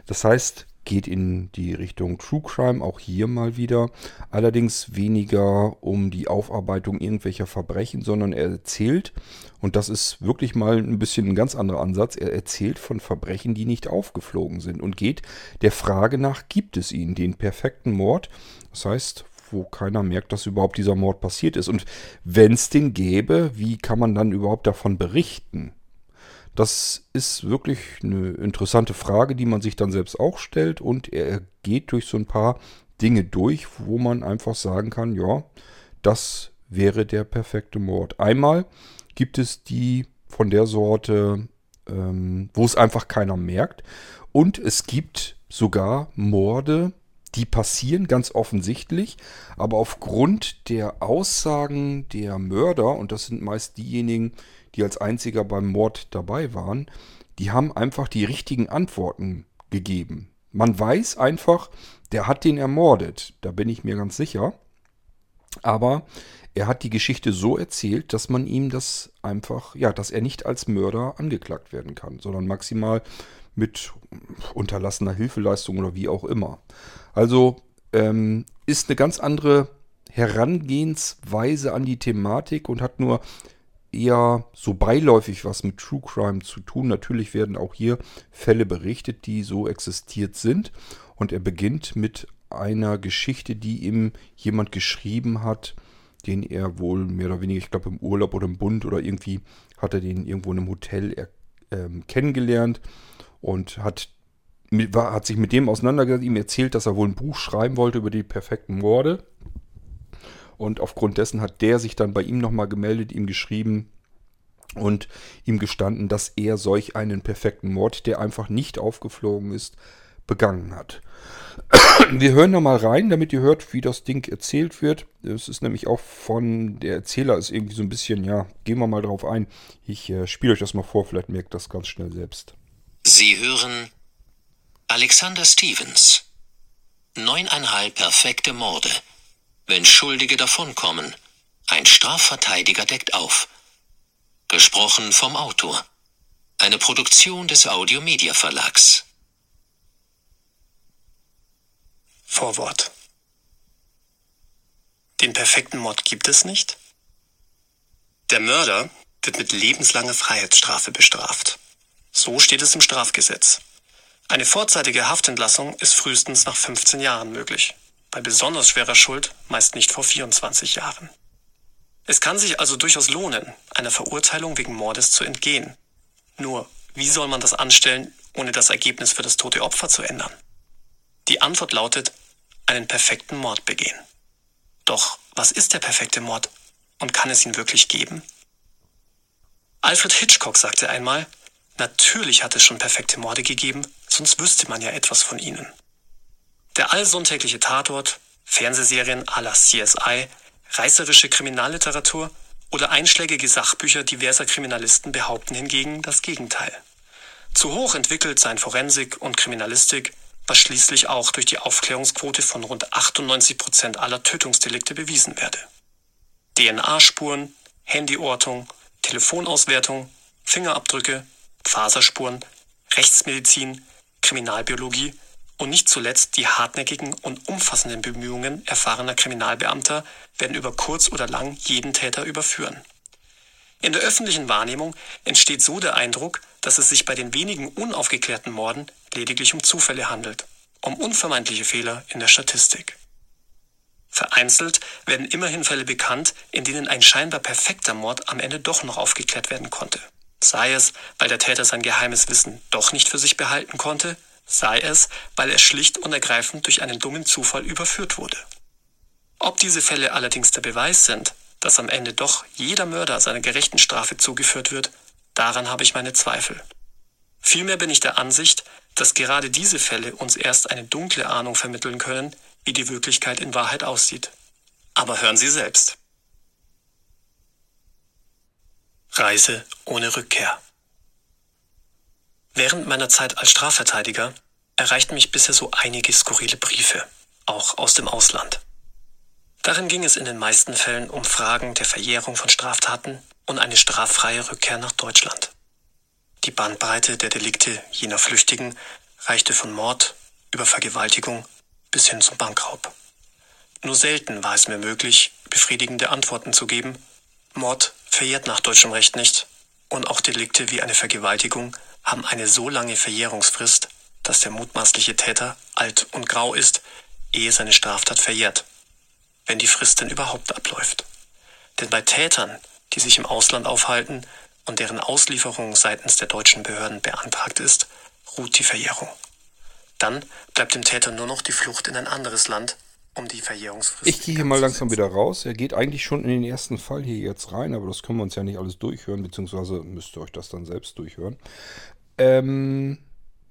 Das heißt, geht in die Richtung True Crime, auch hier mal wieder. Allerdings weniger um die Aufarbeitung irgendwelcher Verbrechen, sondern er erzählt, und das ist wirklich mal ein bisschen ein ganz anderer Ansatz, er erzählt von Verbrechen, die nicht aufgeflogen sind und geht der Frage nach, gibt es ihn, den perfekten Mord? Das heißt, wo keiner merkt, dass überhaupt dieser Mord passiert ist. Und wenn es den gäbe, wie kann man dann überhaupt davon berichten? Das ist wirklich eine interessante Frage, die man sich dann selbst auch stellt. Und er geht durch so ein paar Dinge durch, wo man einfach sagen kann, ja, das wäre der perfekte Mord. Einmal gibt es die von der Sorte, ähm, wo es einfach keiner merkt. Und es gibt sogar Morde, die passieren ganz offensichtlich, aber aufgrund der Aussagen der Mörder, und das sind meist diejenigen, die als einziger beim Mord dabei waren, die haben einfach die richtigen Antworten gegeben. Man weiß einfach, der hat den ermordet, da bin ich mir ganz sicher. Aber er hat die Geschichte so erzählt, dass man ihm das einfach, ja, dass er nicht als Mörder angeklagt werden kann, sondern maximal mit unterlassener Hilfeleistung oder wie auch immer. Also ähm, ist eine ganz andere Herangehensweise an die Thematik und hat nur eher so beiläufig was mit True Crime zu tun. Natürlich werden auch hier Fälle berichtet, die so existiert sind. Und er beginnt mit einer Geschichte, die ihm jemand geschrieben hat, den er wohl mehr oder weniger, ich glaube im Urlaub oder im Bund oder irgendwie hat er den irgendwo in einem Hotel er, ähm, kennengelernt und hat, war, hat sich mit dem auseinandergesetzt, ihm erzählt, dass er wohl ein Buch schreiben wollte über die perfekten Morde. Und aufgrund dessen hat der sich dann bei ihm nochmal gemeldet, ihm geschrieben und ihm gestanden, dass er solch einen perfekten Mord, der einfach nicht aufgeflogen ist, begangen hat. Wir hören da mal rein, damit ihr hört, wie das Ding erzählt wird. Es ist nämlich auch von, der Erzähler ist irgendwie so ein bisschen, ja, gehen wir mal drauf ein. Ich äh, spiele euch das mal vor, vielleicht merkt das ganz schnell selbst. Sie hören Alexander Stevens. Neuneinhalb perfekte Morde. Wenn Schuldige davonkommen, ein Strafverteidiger deckt auf. Gesprochen vom Autor. Eine Produktion des Audiomedia Verlags. Vorwort. Den perfekten Mord gibt es nicht. Der Mörder wird mit lebenslanger Freiheitsstrafe bestraft. So steht es im Strafgesetz. Eine vorzeitige Haftentlassung ist frühestens nach 15 Jahren möglich bei besonders schwerer Schuld meist nicht vor 24 Jahren. Es kann sich also durchaus lohnen, einer Verurteilung wegen Mordes zu entgehen. Nur, wie soll man das anstellen, ohne das Ergebnis für das tote Opfer zu ändern? Die Antwort lautet, einen perfekten Mord begehen. Doch was ist der perfekte Mord und kann es ihn wirklich geben? Alfred Hitchcock sagte einmal, natürlich hat es schon perfekte Morde gegeben, sonst wüsste man ja etwas von ihnen. Der allsonntägliche Tatort, Fernsehserien à la CSI, reißerische Kriminalliteratur oder einschlägige Sachbücher diverser Kriminalisten behaupten hingegen das Gegenteil. Zu hoch entwickelt seien Forensik und Kriminalistik, was schließlich auch durch die Aufklärungsquote von rund 98 Prozent aller Tötungsdelikte bewiesen werde. DNA-Spuren, Handyortung, Telefonauswertung, Fingerabdrücke, Faserspuren, Rechtsmedizin, Kriminalbiologie und nicht zuletzt die hartnäckigen und umfassenden Bemühungen erfahrener Kriminalbeamter werden über kurz oder lang jeden Täter überführen. In der öffentlichen Wahrnehmung entsteht so der Eindruck, dass es sich bei den wenigen unaufgeklärten Morden lediglich um Zufälle handelt, um unvermeidliche Fehler in der Statistik. Vereinzelt werden immerhin Fälle bekannt, in denen ein scheinbar perfekter Mord am Ende doch noch aufgeklärt werden konnte. Sei es, weil der Täter sein geheimes Wissen doch nicht für sich behalten konnte sei es, weil er schlicht und ergreifend durch einen dummen Zufall überführt wurde. Ob diese Fälle allerdings der Beweis sind, dass am Ende doch jeder Mörder seiner gerechten Strafe zugeführt wird, daran habe ich meine Zweifel. Vielmehr bin ich der Ansicht, dass gerade diese Fälle uns erst eine dunkle Ahnung vermitteln können, wie die Wirklichkeit in Wahrheit aussieht. Aber hören Sie selbst. Reise ohne Rückkehr. Während meiner Zeit als Strafverteidiger erreichten mich bisher so einige skurrile Briefe, auch aus dem Ausland. Darin ging es in den meisten Fällen um Fragen der Verjährung von Straftaten und eine straffreie Rückkehr nach Deutschland. Die Bandbreite der Delikte jener Flüchtigen reichte von Mord über Vergewaltigung bis hin zum Bankraub. Nur selten war es mir möglich, befriedigende Antworten zu geben. Mord verjährt nach deutschem Recht nicht und auch Delikte wie eine Vergewaltigung haben eine so lange Verjährungsfrist, dass der mutmaßliche Täter alt und grau ist, ehe seine Straftat verjährt, wenn die Frist denn überhaupt abläuft. Denn bei Tätern, die sich im Ausland aufhalten und deren Auslieferung seitens der deutschen Behörden beantragt ist, ruht die Verjährung. Dann bleibt dem Täter nur noch die Flucht in ein anderes Land, um die Verjährungsfrist. Ich gehe hier mal langsam wieder raus. Er geht eigentlich schon in den ersten Fall hier jetzt rein, aber das können wir uns ja nicht alles durchhören, beziehungsweise müsst ihr euch das dann selbst durchhören. Ähm,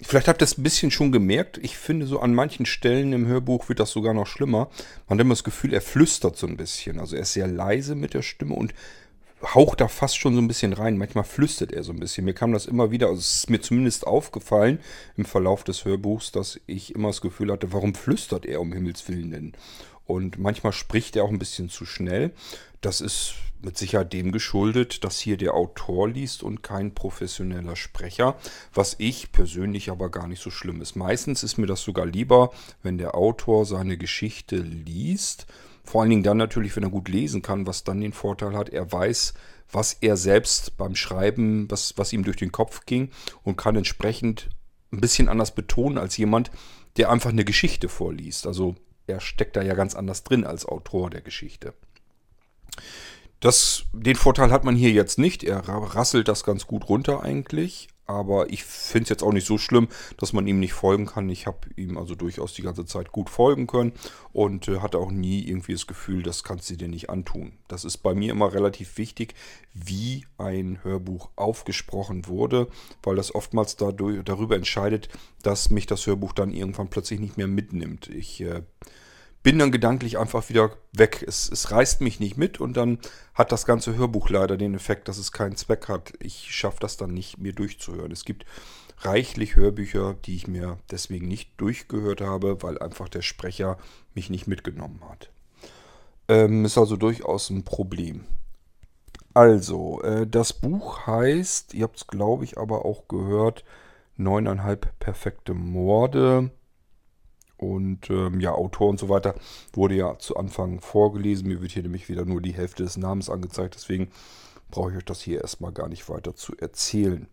vielleicht habt ihr es ein bisschen schon gemerkt. Ich finde, so an manchen Stellen im Hörbuch wird das sogar noch schlimmer. Man hat immer das Gefühl, er flüstert so ein bisschen. Also er ist sehr leise mit der Stimme und haucht da fast schon so ein bisschen rein. Manchmal flüstert er so ein bisschen. Mir kam das immer wieder, also es ist mir zumindest aufgefallen im Verlauf des Hörbuchs, dass ich immer das Gefühl hatte, warum flüstert er um Himmels Willen denn? Und manchmal spricht er auch ein bisschen zu schnell. Das ist mit Sicherheit dem geschuldet, dass hier der Autor liest und kein professioneller Sprecher, was ich persönlich aber gar nicht so schlimm ist. Meistens ist mir das sogar lieber, wenn der Autor seine Geschichte liest vor allen Dingen dann natürlich, wenn er gut lesen kann, was dann den Vorteil hat, er weiß, was er selbst beim Schreiben, was, was ihm durch den Kopf ging und kann entsprechend ein bisschen anders betonen als jemand, der einfach eine Geschichte vorliest. Also er steckt da ja ganz anders drin als Autor der Geschichte. Das, den Vorteil hat man hier jetzt nicht. Er rasselt das ganz gut runter eigentlich. Aber ich finde es jetzt auch nicht so schlimm, dass man ihm nicht folgen kann. Ich habe ihm also durchaus die ganze Zeit gut folgen können und äh, hatte auch nie irgendwie das Gefühl, das kannst du dir nicht antun. Das ist bei mir immer relativ wichtig, wie ein Hörbuch aufgesprochen wurde, weil das oftmals dadurch, darüber entscheidet, dass mich das Hörbuch dann irgendwann plötzlich nicht mehr mitnimmt. Ich äh, bin dann gedanklich einfach wieder weg. Es, es reißt mich nicht mit und dann hat das ganze Hörbuch leider den Effekt, dass es keinen Zweck hat. Ich schaffe das dann nicht, mir durchzuhören. Es gibt reichlich Hörbücher, die ich mir deswegen nicht durchgehört habe, weil einfach der Sprecher mich nicht mitgenommen hat. Ähm, ist also durchaus ein Problem. Also, äh, das Buch heißt, ihr habt es glaube ich aber auch gehört, neuneinhalb perfekte Morde und ähm, ja, Autor und so weiter wurde ja zu Anfang vorgelesen. Mir wird hier nämlich wieder nur die Hälfte des Namens angezeigt. Deswegen brauche ich euch das hier erstmal gar nicht weiter zu erzählen.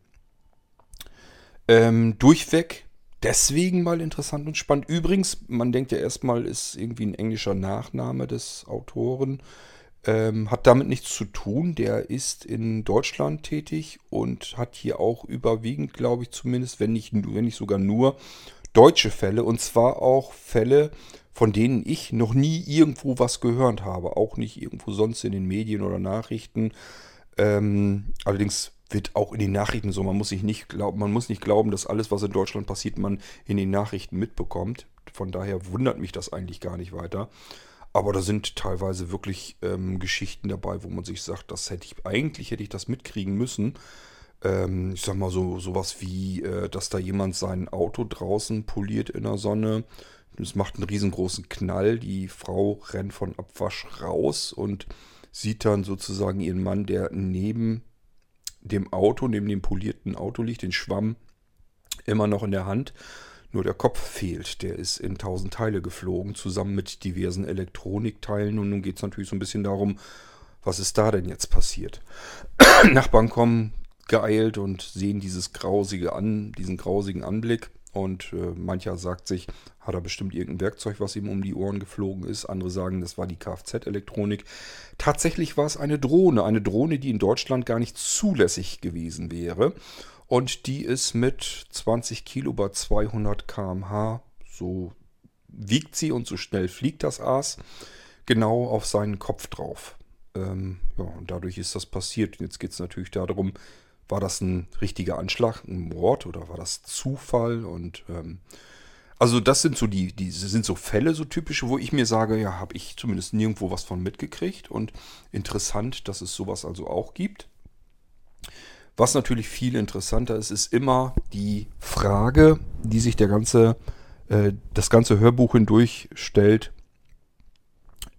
Ähm, durchweg deswegen mal interessant und spannend. Übrigens, man denkt ja erstmal, ist irgendwie ein englischer Nachname des Autoren. Ähm, hat damit nichts zu tun. Der ist in Deutschland tätig und hat hier auch überwiegend, glaube ich zumindest, wenn nicht, wenn nicht sogar nur deutsche Fälle und zwar auch Fälle, von denen ich noch nie irgendwo was gehört habe, auch nicht irgendwo sonst in den Medien oder Nachrichten. Ähm, allerdings wird auch in den Nachrichten so, man muss sich nicht glauben, man muss nicht glauben, dass alles, was in Deutschland passiert, man in den Nachrichten mitbekommt. Von daher wundert mich das eigentlich gar nicht weiter. Aber da sind teilweise wirklich ähm, Geschichten dabei, wo man sich sagt, das hätte ich, eigentlich hätte ich das mitkriegen müssen ähm, ich sag mal so sowas wie, äh, dass da jemand sein Auto draußen poliert in der Sonne. Es macht einen riesengroßen Knall. Die Frau rennt von Abwasch raus und sieht dann sozusagen ihren Mann, der neben dem Auto, neben dem polierten Auto liegt, den Schwamm immer noch in der Hand. Nur der Kopf fehlt. Der ist in tausend Teile geflogen, zusammen mit diversen Elektronikteilen. Und nun geht es natürlich so ein bisschen darum, was ist da denn jetzt passiert? Nachbarn kommen, geeilt und sehen dieses grausige an, diesen grausigen Anblick. Und äh, mancher sagt sich, hat er bestimmt irgendein Werkzeug, was ihm um die Ohren geflogen ist. Andere sagen, das war die Kfz-Elektronik. Tatsächlich war es eine Drohne. Eine Drohne, die in Deutschland gar nicht zulässig gewesen wäre. Und die ist mit 20 Kilo bei 200 km/h, so wiegt sie und so schnell fliegt das Aas, genau auf seinen Kopf drauf. Ähm, ja, und dadurch ist das passiert. Jetzt geht es natürlich darum, war das ein richtiger Anschlag, ein Mord oder war das Zufall? Und ähm, also das sind so die, die sind so Fälle, so typische, wo ich mir sage, ja, habe ich zumindest nirgendwo was von mitgekriegt. Und interessant, dass es sowas also auch gibt. Was natürlich viel interessanter ist, ist immer die Frage, die sich der ganze, äh, das ganze Hörbuch hindurch stellt.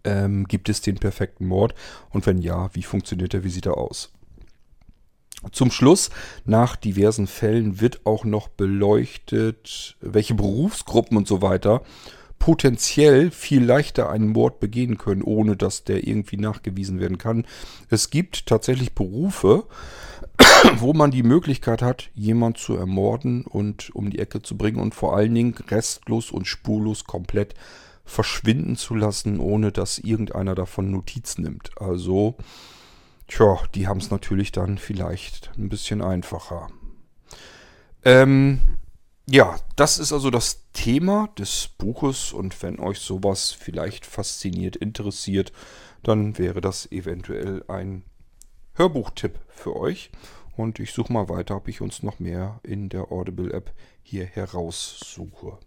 Ähm, gibt es den perfekten Mord? Und wenn ja, wie funktioniert er? Wie sieht er aus? Zum Schluss, nach diversen Fällen, wird auch noch beleuchtet, welche Berufsgruppen und so weiter potenziell viel leichter einen Mord begehen können, ohne dass der irgendwie nachgewiesen werden kann. Es gibt tatsächlich Berufe, wo man die Möglichkeit hat, jemand zu ermorden und um die Ecke zu bringen und vor allen Dingen restlos und spurlos komplett verschwinden zu lassen, ohne dass irgendeiner davon Notiz nimmt. Also, tja, die haben es natürlich dann vielleicht ein bisschen einfacher. Ähm, ja, das ist also das Thema des Buches und wenn euch sowas vielleicht fasziniert, interessiert, dann wäre das eventuell ein Hörbuchtipp für euch. Und ich suche mal weiter, ob ich uns noch mehr in der Audible-App hier heraussuche.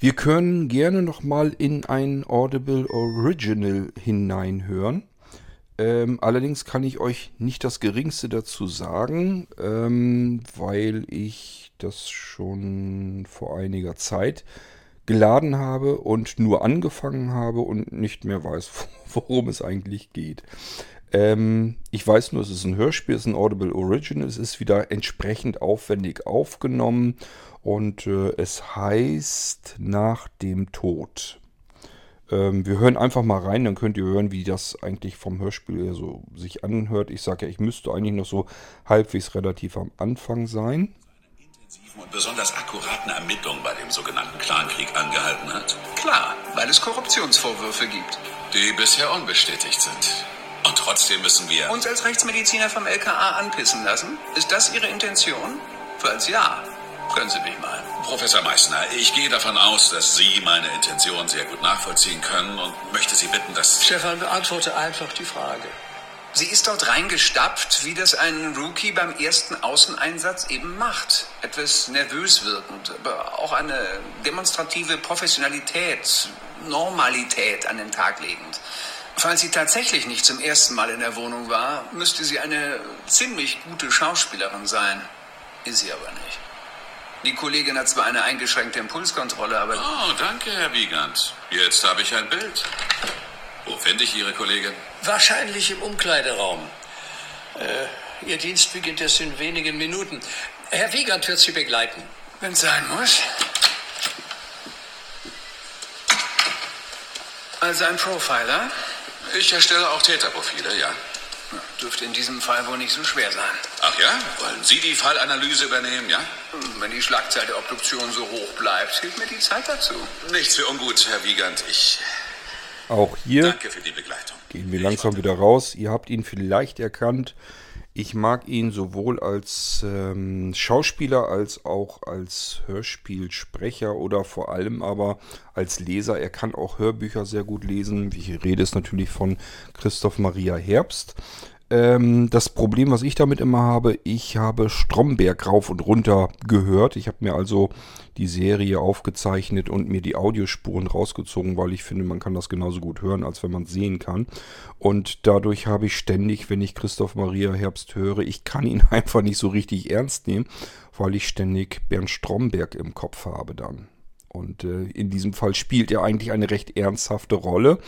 Wir können gerne nochmal in ein Audible Original hineinhören. Ähm, allerdings kann ich euch nicht das Geringste dazu sagen, ähm, weil ich das schon vor einiger Zeit geladen habe und nur angefangen habe und nicht mehr weiß, worum es eigentlich geht. Ähm, ich weiß nur, es ist ein Hörspiel, es ist ein Audible Original, es ist wieder entsprechend aufwendig aufgenommen und äh, es heißt Nach dem Tod. Ähm, wir hören einfach mal rein, dann könnt ihr hören, wie das eigentlich vom Hörspiel so sich anhört. Ich sage ja, ich müsste eigentlich noch so halbwegs relativ am Anfang sein. Und besonders akkuraten Ermittlungen bei dem sogenannten Clankrieg angehalten hat? Klar, weil es Korruptionsvorwürfe gibt. Die bisher unbestätigt sind. Und trotzdem müssen wir uns als Rechtsmediziner vom LKA anpissen lassen? Ist das Ihre Intention? Falls ja, können Sie mich mal. Professor Meissner, ich gehe davon aus, dass Sie meine Intention sehr gut nachvollziehen können und möchte Sie bitten, dass... Stefan, beantworte einfach die Frage. Sie ist dort reingestapft, wie das ein Rookie beim ersten Außeneinsatz eben macht. Etwas nervös wirkend, aber auch eine demonstrative Professionalität, Normalität an den Tag legend. Falls sie tatsächlich nicht zum ersten Mal in der Wohnung war, müsste sie eine ziemlich gute Schauspielerin sein. Ist sie aber nicht. Die Kollegin hat zwar eine eingeschränkte Impulskontrolle, aber... Oh, danke, Herr Wiegand. Jetzt habe ich ein Bild. Wo finde ich Ihre Kollegin? Wahrscheinlich im Umkleideraum. Äh, Ihr Dienst beginnt erst in wenigen Minuten. Herr Wiegand wird Sie begleiten. Wenn es sein muss. Also ein Profiler? Ich erstelle auch Täterprofile, ja. Dürfte in diesem Fall wohl nicht so schwer sein. Ach ja? Wollen Sie die Fallanalyse übernehmen, ja? Hm, Wenn die Schlagzahl der Obduktion so hoch bleibt, fehlt mir die Zeit dazu. Nichts für ungut, Herr Wiegand. Ich Auch hier danke für die Begleitung. gehen wir langsam wieder raus. Ihr habt ihn vielleicht erkannt. Ich mag ihn sowohl als ähm, Schauspieler als auch als Hörspielsprecher oder vor allem aber als Leser. Er kann auch Hörbücher sehr gut lesen. Ich rede, ist natürlich von Christoph Maria Herbst. Ähm, das Problem, was ich damit immer habe, ich habe Stromberg rauf und runter gehört. Ich habe mir also die Serie aufgezeichnet und mir die Audiospuren rausgezogen, weil ich finde, man kann das genauso gut hören, als wenn man es sehen kann. Und dadurch habe ich ständig, wenn ich Christoph Maria Herbst höre, ich kann ihn einfach nicht so richtig ernst nehmen, weil ich ständig Bernd Stromberg im Kopf habe dann. Und äh, in diesem Fall spielt er eigentlich eine recht ernsthafte Rolle.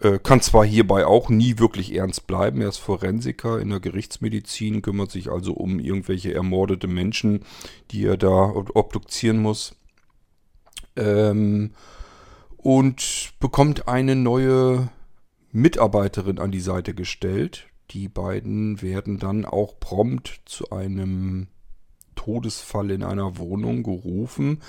Äh, kann zwar hierbei auch nie wirklich ernst bleiben. Er ist Forensiker in der Gerichtsmedizin, kümmert sich also um irgendwelche ermordete Menschen, die er da ob- obduzieren muss. Ähm, und bekommt eine neue Mitarbeiterin an die Seite gestellt. Die beiden werden dann auch prompt zu einem Todesfall in einer Wohnung gerufen.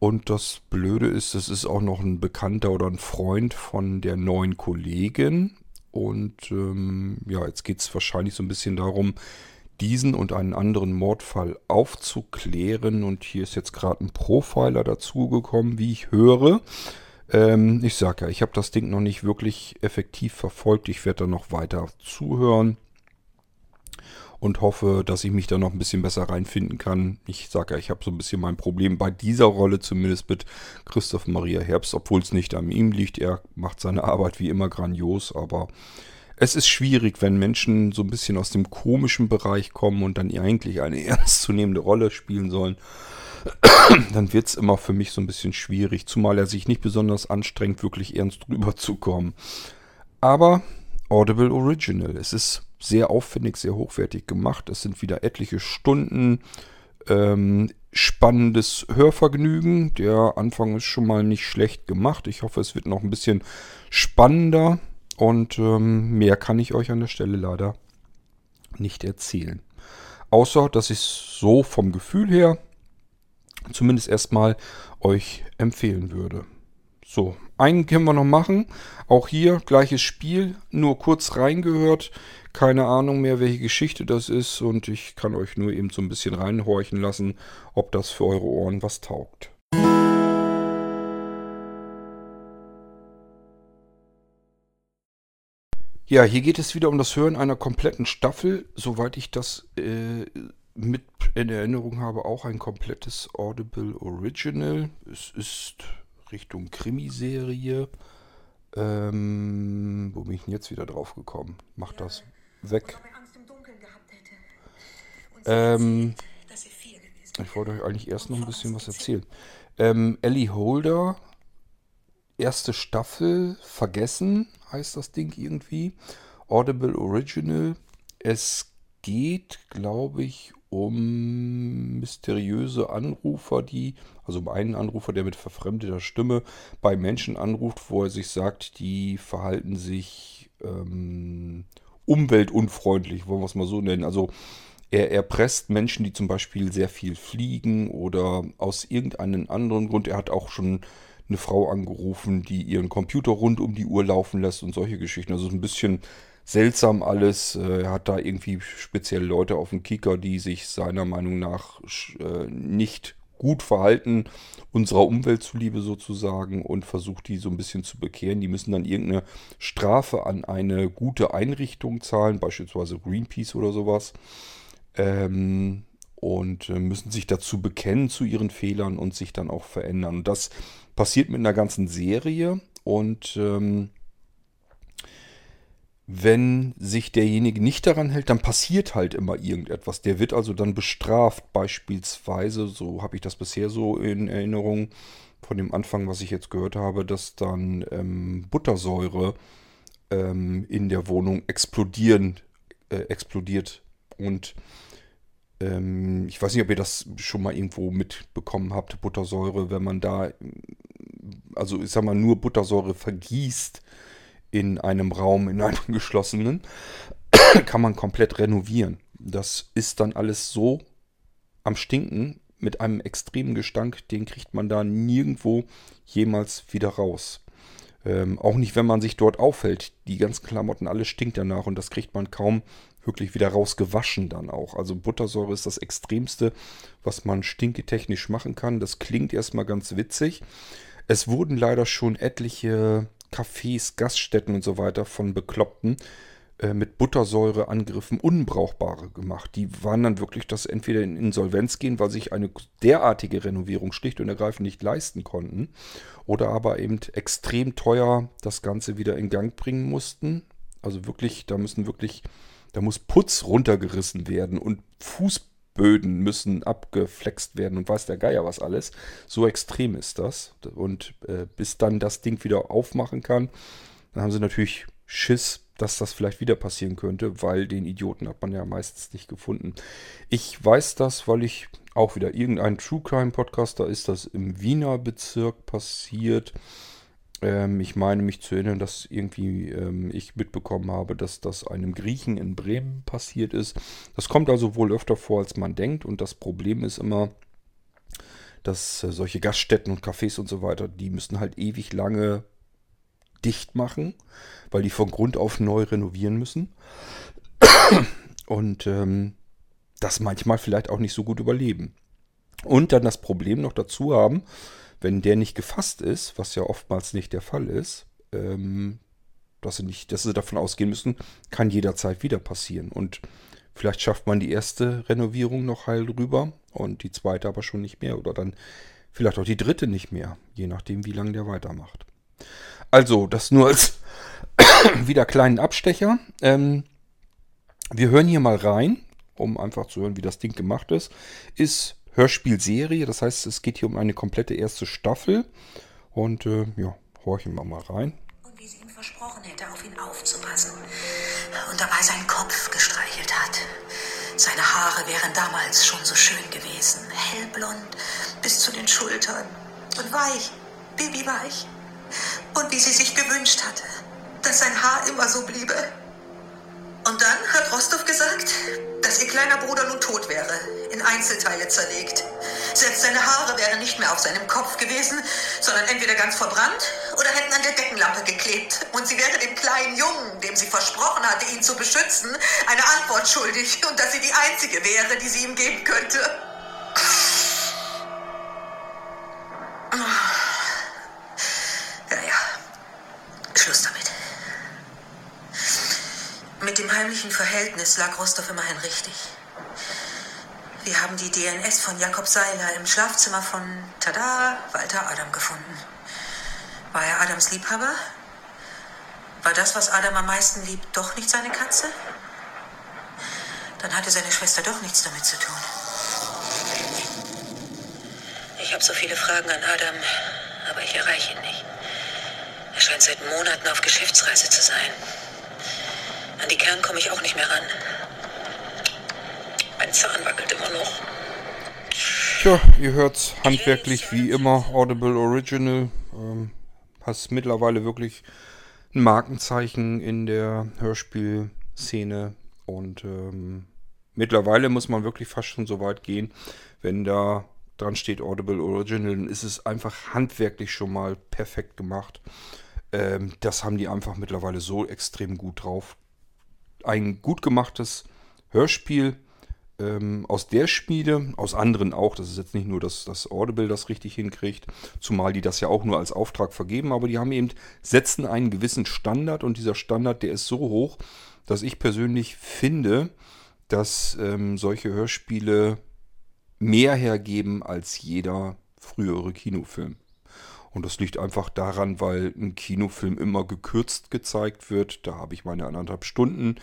Und das Blöde ist, es ist auch noch ein Bekannter oder ein Freund von der neuen Kollegin. Und ähm, ja, jetzt geht es wahrscheinlich so ein bisschen darum, diesen und einen anderen Mordfall aufzuklären. Und hier ist jetzt gerade ein Profiler dazugekommen, wie ich höre. Ähm, ich sage ja, ich habe das Ding noch nicht wirklich effektiv verfolgt. Ich werde da noch weiter zuhören. Und hoffe, dass ich mich da noch ein bisschen besser reinfinden kann. Ich sage ja, ich habe so ein bisschen mein Problem bei dieser Rolle, zumindest mit Christoph Maria Herbst, obwohl es nicht an ihm liegt. Er macht seine Arbeit wie immer grandios, aber es ist schwierig, wenn Menschen so ein bisschen aus dem komischen Bereich kommen und dann eigentlich eine ernstzunehmende Rolle spielen sollen. Dann wird es immer für mich so ein bisschen schwierig, zumal er sich nicht besonders anstrengt, wirklich ernst drüber zu kommen. Aber Audible Original. Es ist sehr aufwendig, sehr hochwertig gemacht. Es sind wieder etliche Stunden ähm, spannendes Hörvergnügen. Der Anfang ist schon mal nicht schlecht gemacht. Ich hoffe, es wird noch ein bisschen spannender. Und ähm, mehr kann ich euch an der Stelle leider nicht erzählen. Außer, dass ich es so vom Gefühl her zumindest erstmal euch empfehlen würde. So, einen können wir noch machen. Auch hier gleiches Spiel, nur kurz reingehört. Keine Ahnung mehr, welche Geschichte das ist. Und ich kann euch nur eben so ein bisschen reinhorchen lassen, ob das für eure Ohren was taugt. Ja, hier geht es wieder um das Hören einer kompletten Staffel. Soweit ich das äh, mit in Erinnerung habe, auch ein komplettes Audible Original. Es ist Richtung Krimiserie. Ähm, wo bin ich denn jetzt wieder drauf gekommen? Mach das weg. Ähm, ich wollte euch eigentlich erst noch ein bisschen was erzählen. Ähm, Ellie Holder, erste Staffel, vergessen heißt das Ding irgendwie. Audible Original. Es geht, glaube ich, um mysteriöse Anrufer, die, also um einen Anrufer, der mit verfremdeter Stimme bei Menschen anruft, wo er sich sagt, die verhalten sich ähm, umweltunfreundlich, wollen wir es mal so nennen. Also er erpresst Menschen, die zum Beispiel sehr viel fliegen oder aus irgendeinem anderen Grund. Er hat auch schon eine Frau angerufen, die ihren Computer rund um die Uhr laufen lässt und solche Geschichten. Also ein bisschen seltsam alles. Äh, er hat da irgendwie speziell Leute auf dem Kicker, die sich seiner Meinung nach äh, nicht gut verhalten, unserer Umwelt zuliebe sozusagen, und versucht die so ein bisschen zu bekehren. Die müssen dann irgendeine Strafe an eine gute Einrichtung zahlen, beispielsweise Greenpeace oder sowas. Ähm, und äh, müssen sich dazu bekennen zu ihren Fehlern und sich dann auch verändern. Und das passiert mit einer ganzen Serie und ähm, wenn sich derjenige nicht daran hält, dann passiert halt immer irgendetwas. Der wird also dann bestraft, beispielsweise, so habe ich das bisher so in Erinnerung von dem Anfang, was ich jetzt gehört habe, dass dann ähm, Buttersäure ähm, in der Wohnung explodieren, äh, explodiert. Und ähm, ich weiß nicht, ob ihr das schon mal irgendwo mitbekommen habt, Buttersäure, wenn man da, also ich sag mal, nur Buttersäure vergießt, in einem Raum, in einem geschlossenen, kann man komplett renovieren. Das ist dann alles so am Stinken mit einem extremen Gestank, den kriegt man da nirgendwo jemals wieder raus. Ähm, auch nicht, wenn man sich dort aufhält. Die ganzen Klamotten, alles stinkt danach und das kriegt man kaum wirklich wieder rausgewaschen dann auch. Also Buttersäure ist das Extremste, was man stinketechnisch machen kann. Das klingt erstmal ganz witzig. Es wurden leider schon etliche Cafés, Gaststätten und so weiter von Bekloppten äh, mit Buttersäureangriffen unbrauchbare gemacht. Die waren dann wirklich, dass entweder in Insolvenz gehen, weil sich eine derartige Renovierung schlicht und ergreifend nicht leisten konnten, oder aber eben extrem teuer das Ganze wieder in Gang bringen mussten. Also wirklich, da müssen wirklich, da muss Putz runtergerissen werden und Fußboden Böden müssen abgeflext werden und weiß der Geier was alles. So extrem ist das. Und äh, bis dann das Ding wieder aufmachen kann, dann haben sie natürlich Schiss, dass das vielleicht wieder passieren könnte, weil den Idioten hat man ja meistens nicht gefunden. Ich weiß das, weil ich auch wieder irgendein True Crime Podcast, da ist das im Wiener Bezirk passiert. Ähm, ich meine mich zu erinnern, dass irgendwie ähm, ich mitbekommen habe, dass das einem Griechen in Bremen passiert ist. Das kommt also wohl öfter vor, als man denkt. Und das Problem ist immer, dass äh, solche Gaststätten und Cafés und so weiter, die müssen halt ewig lange dicht machen, weil die von Grund auf neu renovieren müssen. Und ähm, das manchmal vielleicht auch nicht so gut überleben. Und dann das Problem noch dazu haben, wenn der nicht gefasst ist, was ja oftmals nicht der Fall ist, ähm, dass, sie nicht, dass sie davon ausgehen müssen, kann jederzeit wieder passieren. Und Vielleicht schafft man die erste Renovierung noch heil drüber und die zweite aber schon nicht mehr oder dann vielleicht auch die dritte nicht mehr, je nachdem, wie lange der weitermacht. Also, das nur als wieder kleinen Abstecher. Ähm, wir hören hier mal rein, um einfach zu hören, wie das Ding gemacht ist. Ist Hörspielserie, das heißt, es geht hier um eine komplette erste Staffel. Und äh, ja, horchen wir mal rein. Und wie sie ihm versprochen hätte, auf ihn aufzupassen. Und dabei seinen Kopf gestreichelt hat. Seine Haare wären damals schon so schön gewesen. Hellblond bis zu den Schultern. Und weich, babyweich. Und wie sie sich gewünscht hatte, dass sein Haar immer so bliebe. Und dann hat Rostov gesagt, dass ihr kleiner Bruder nun tot wäre, in Einzelteile zerlegt. Selbst seine Haare wären nicht mehr auf seinem Kopf gewesen, sondern entweder ganz verbrannt oder hätten an der Deckenlampe geklebt. Und sie wäre dem kleinen Jungen, dem sie versprochen hatte, ihn zu beschützen, eine Antwort schuldig und dass sie die einzige wäre, die sie ihm geben könnte. Ja, ja. Schluss damit. Mit dem heimlichen Verhältnis lag Rostov immerhin richtig. Wir haben die DNS von Jakob Seiler im Schlafzimmer von, tada, Walter Adam gefunden. War er Adams Liebhaber? War das, was Adam am meisten liebt, doch nicht seine Katze? Dann hatte seine Schwester doch nichts damit zu tun. Ich habe so viele Fragen an Adam, aber ich erreiche ihn nicht. Er scheint seit Monaten auf Geschäftsreise zu sein. An die Kern komme ich auch nicht mehr ran. Mein Zahn wackelt immer noch. Tja, ihr hört's handwerklich wie immer, Audible Original. Ähm, hast mittlerweile wirklich ein Markenzeichen in der Hörspielszene und ähm, mittlerweile muss man wirklich fast schon so weit gehen, wenn da dran steht Audible Original, dann ist es einfach handwerklich schon mal perfekt gemacht. Ähm, das haben die einfach mittlerweile so extrem gut drauf. Ein gut gemachtes Hörspiel ähm, aus der Schmiede, aus anderen auch. Das ist jetzt nicht nur, dass das Audible das richtig hinkriegt, zumal die das ja auch nur als Auftrag vergeben, aber die haben eben, setzen einen gewissen Standard und dieser Standard, der ist so hoch, dass ich persönlich finde, dass ähm, solche Hörspiele mehr hergeben als jeder frühere Kinofilm. Und das liegt einfach daran, weil ein Kinofilm immer gekürzt gezeigt wird. Da habe ich meine anderthalb Stunden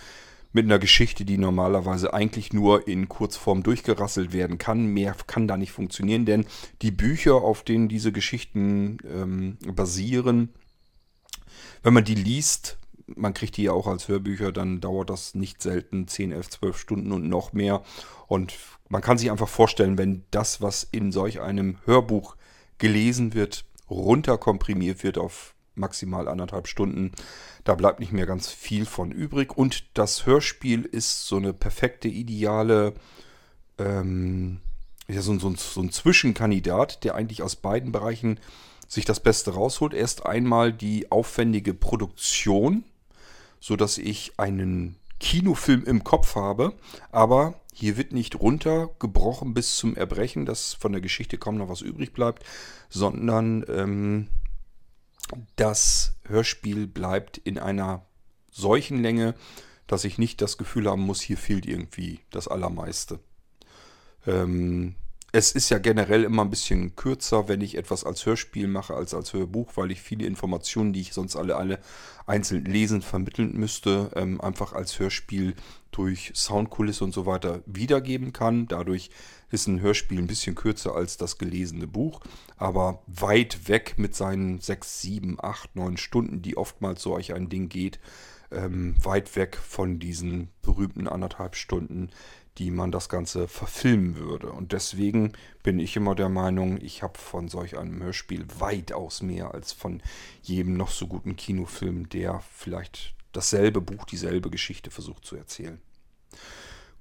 mit einer Geschichte, die normalerweise eigentlich nur in Kurzform durchgerasselt werden kann. Mehr kann da nicht funktionieren, denn die Bücher, auf denen diese Geschichten ähm, basieren, wenn man die liest, man kriegt die ja auch als Hörbücher, dann dauert das nicht selten 10, 11, 12 Stunden und noch mehr. Und man kann sich einfach vorstellen, wenn das, was in solch einem Hörbuch gelesen wird, runterkomprimiert wird auf maximal anderthalb Stunden, da bleibt nicht mehr ganz viel von übrig. Und das Hörspiel ist so eine perfekte, ideale, ähm, ja, so, so, so ein Zwischenkandidat, der eigentlich aus beiden Bereichen sich das Beste rausholt. Erst einmal die aufwendige Produktion, so dass ich einen Kinofilm im Kopf habe, aber hier wird nicht runtergebrochen bis zum Erbrechen, dass von der Geschichte kaum noch was übrig bleibt, sondern ähm, das Hörspiel bleibt in einer solchen Länge, dass ich nicht das Gefühl haben muss, hier fehlt irgendwie das Allermeiste. Ähm, es ist ja generell immer ein bisschen kürzer, wenn ich etwas als Hörspiel mache als als Hörbuch, weil ich viele Informationen, die ich sonst alle, alle einzeln lesen, vermitteln müsste, ähm, einfach als Hörspiel durch Soundkulisse und so weiter wiedergeben kann. Dadurch ist ein Hörspiel ein bisschen kürzer als das gelesene Buch, aber weit weg mit seinen 6, 7, 8, 9 Stunden, die oftmals so euch ein Ding geht, ähm, weit weg von diesen berühmten anderthalb Stunden, die man das Ganze verfilmen würde. Und deswegen bin ich immer der Meinung, ich habe von solch einem Hörspiel weitaus mehr als von jedem noch so guten Kinofilm, der vielleicht dasselbe Buch, dieselbe Geschichte versucht zu erzählen.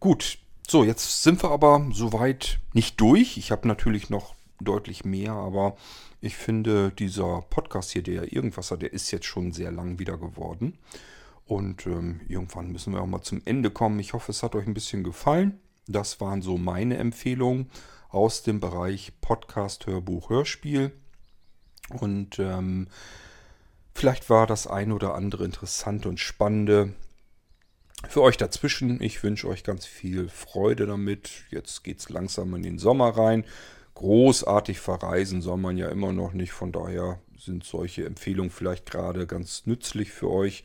Gut, so, jetzt sind wir aber soweit nicht durch. Ich habe natürlich noch deutlich mehr, aber ich finde, dieser Podcast hier, der Irgendwasser, der ist jetzt schon sehr lang wieder geworden. Und ähm, irgendwann müssen wir auch mal zum Ende kommen. Ich hoffe, es hat euch ein bisschen gefallen. Das waren so meine Empfehlungen aus dem Bereich Podcast, Hörbuch, Hörspiel. Und ähm, vielleicht war das ein oder andere interessante und spannende Für euch dazwischen, ich wünsche euch ganz viel Freude damit. Jetzt geht es langsam in den Sommer rein. Großartig verreisen soll man ja immer noch nicht. Von daher sind solche Empfehlungen vielleicht gerade ganz nützlich für euch.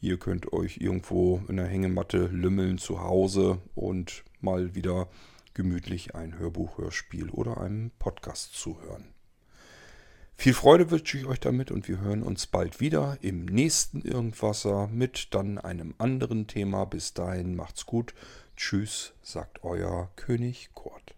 Ihr könnt euch irgendwo in der Hängematte lümmeln zu Hause und mal wieder gemütlich ein Hörbuch, Hörspiel oder einem Podcast zuhören. Viel Freude wünsche ich euch damit und wir hören uns bald wieder im nächsten Irgendwasser mit dann einem anderen Thema. Bis dahin macht's gut. Tschüss, sagt euer König Kurt.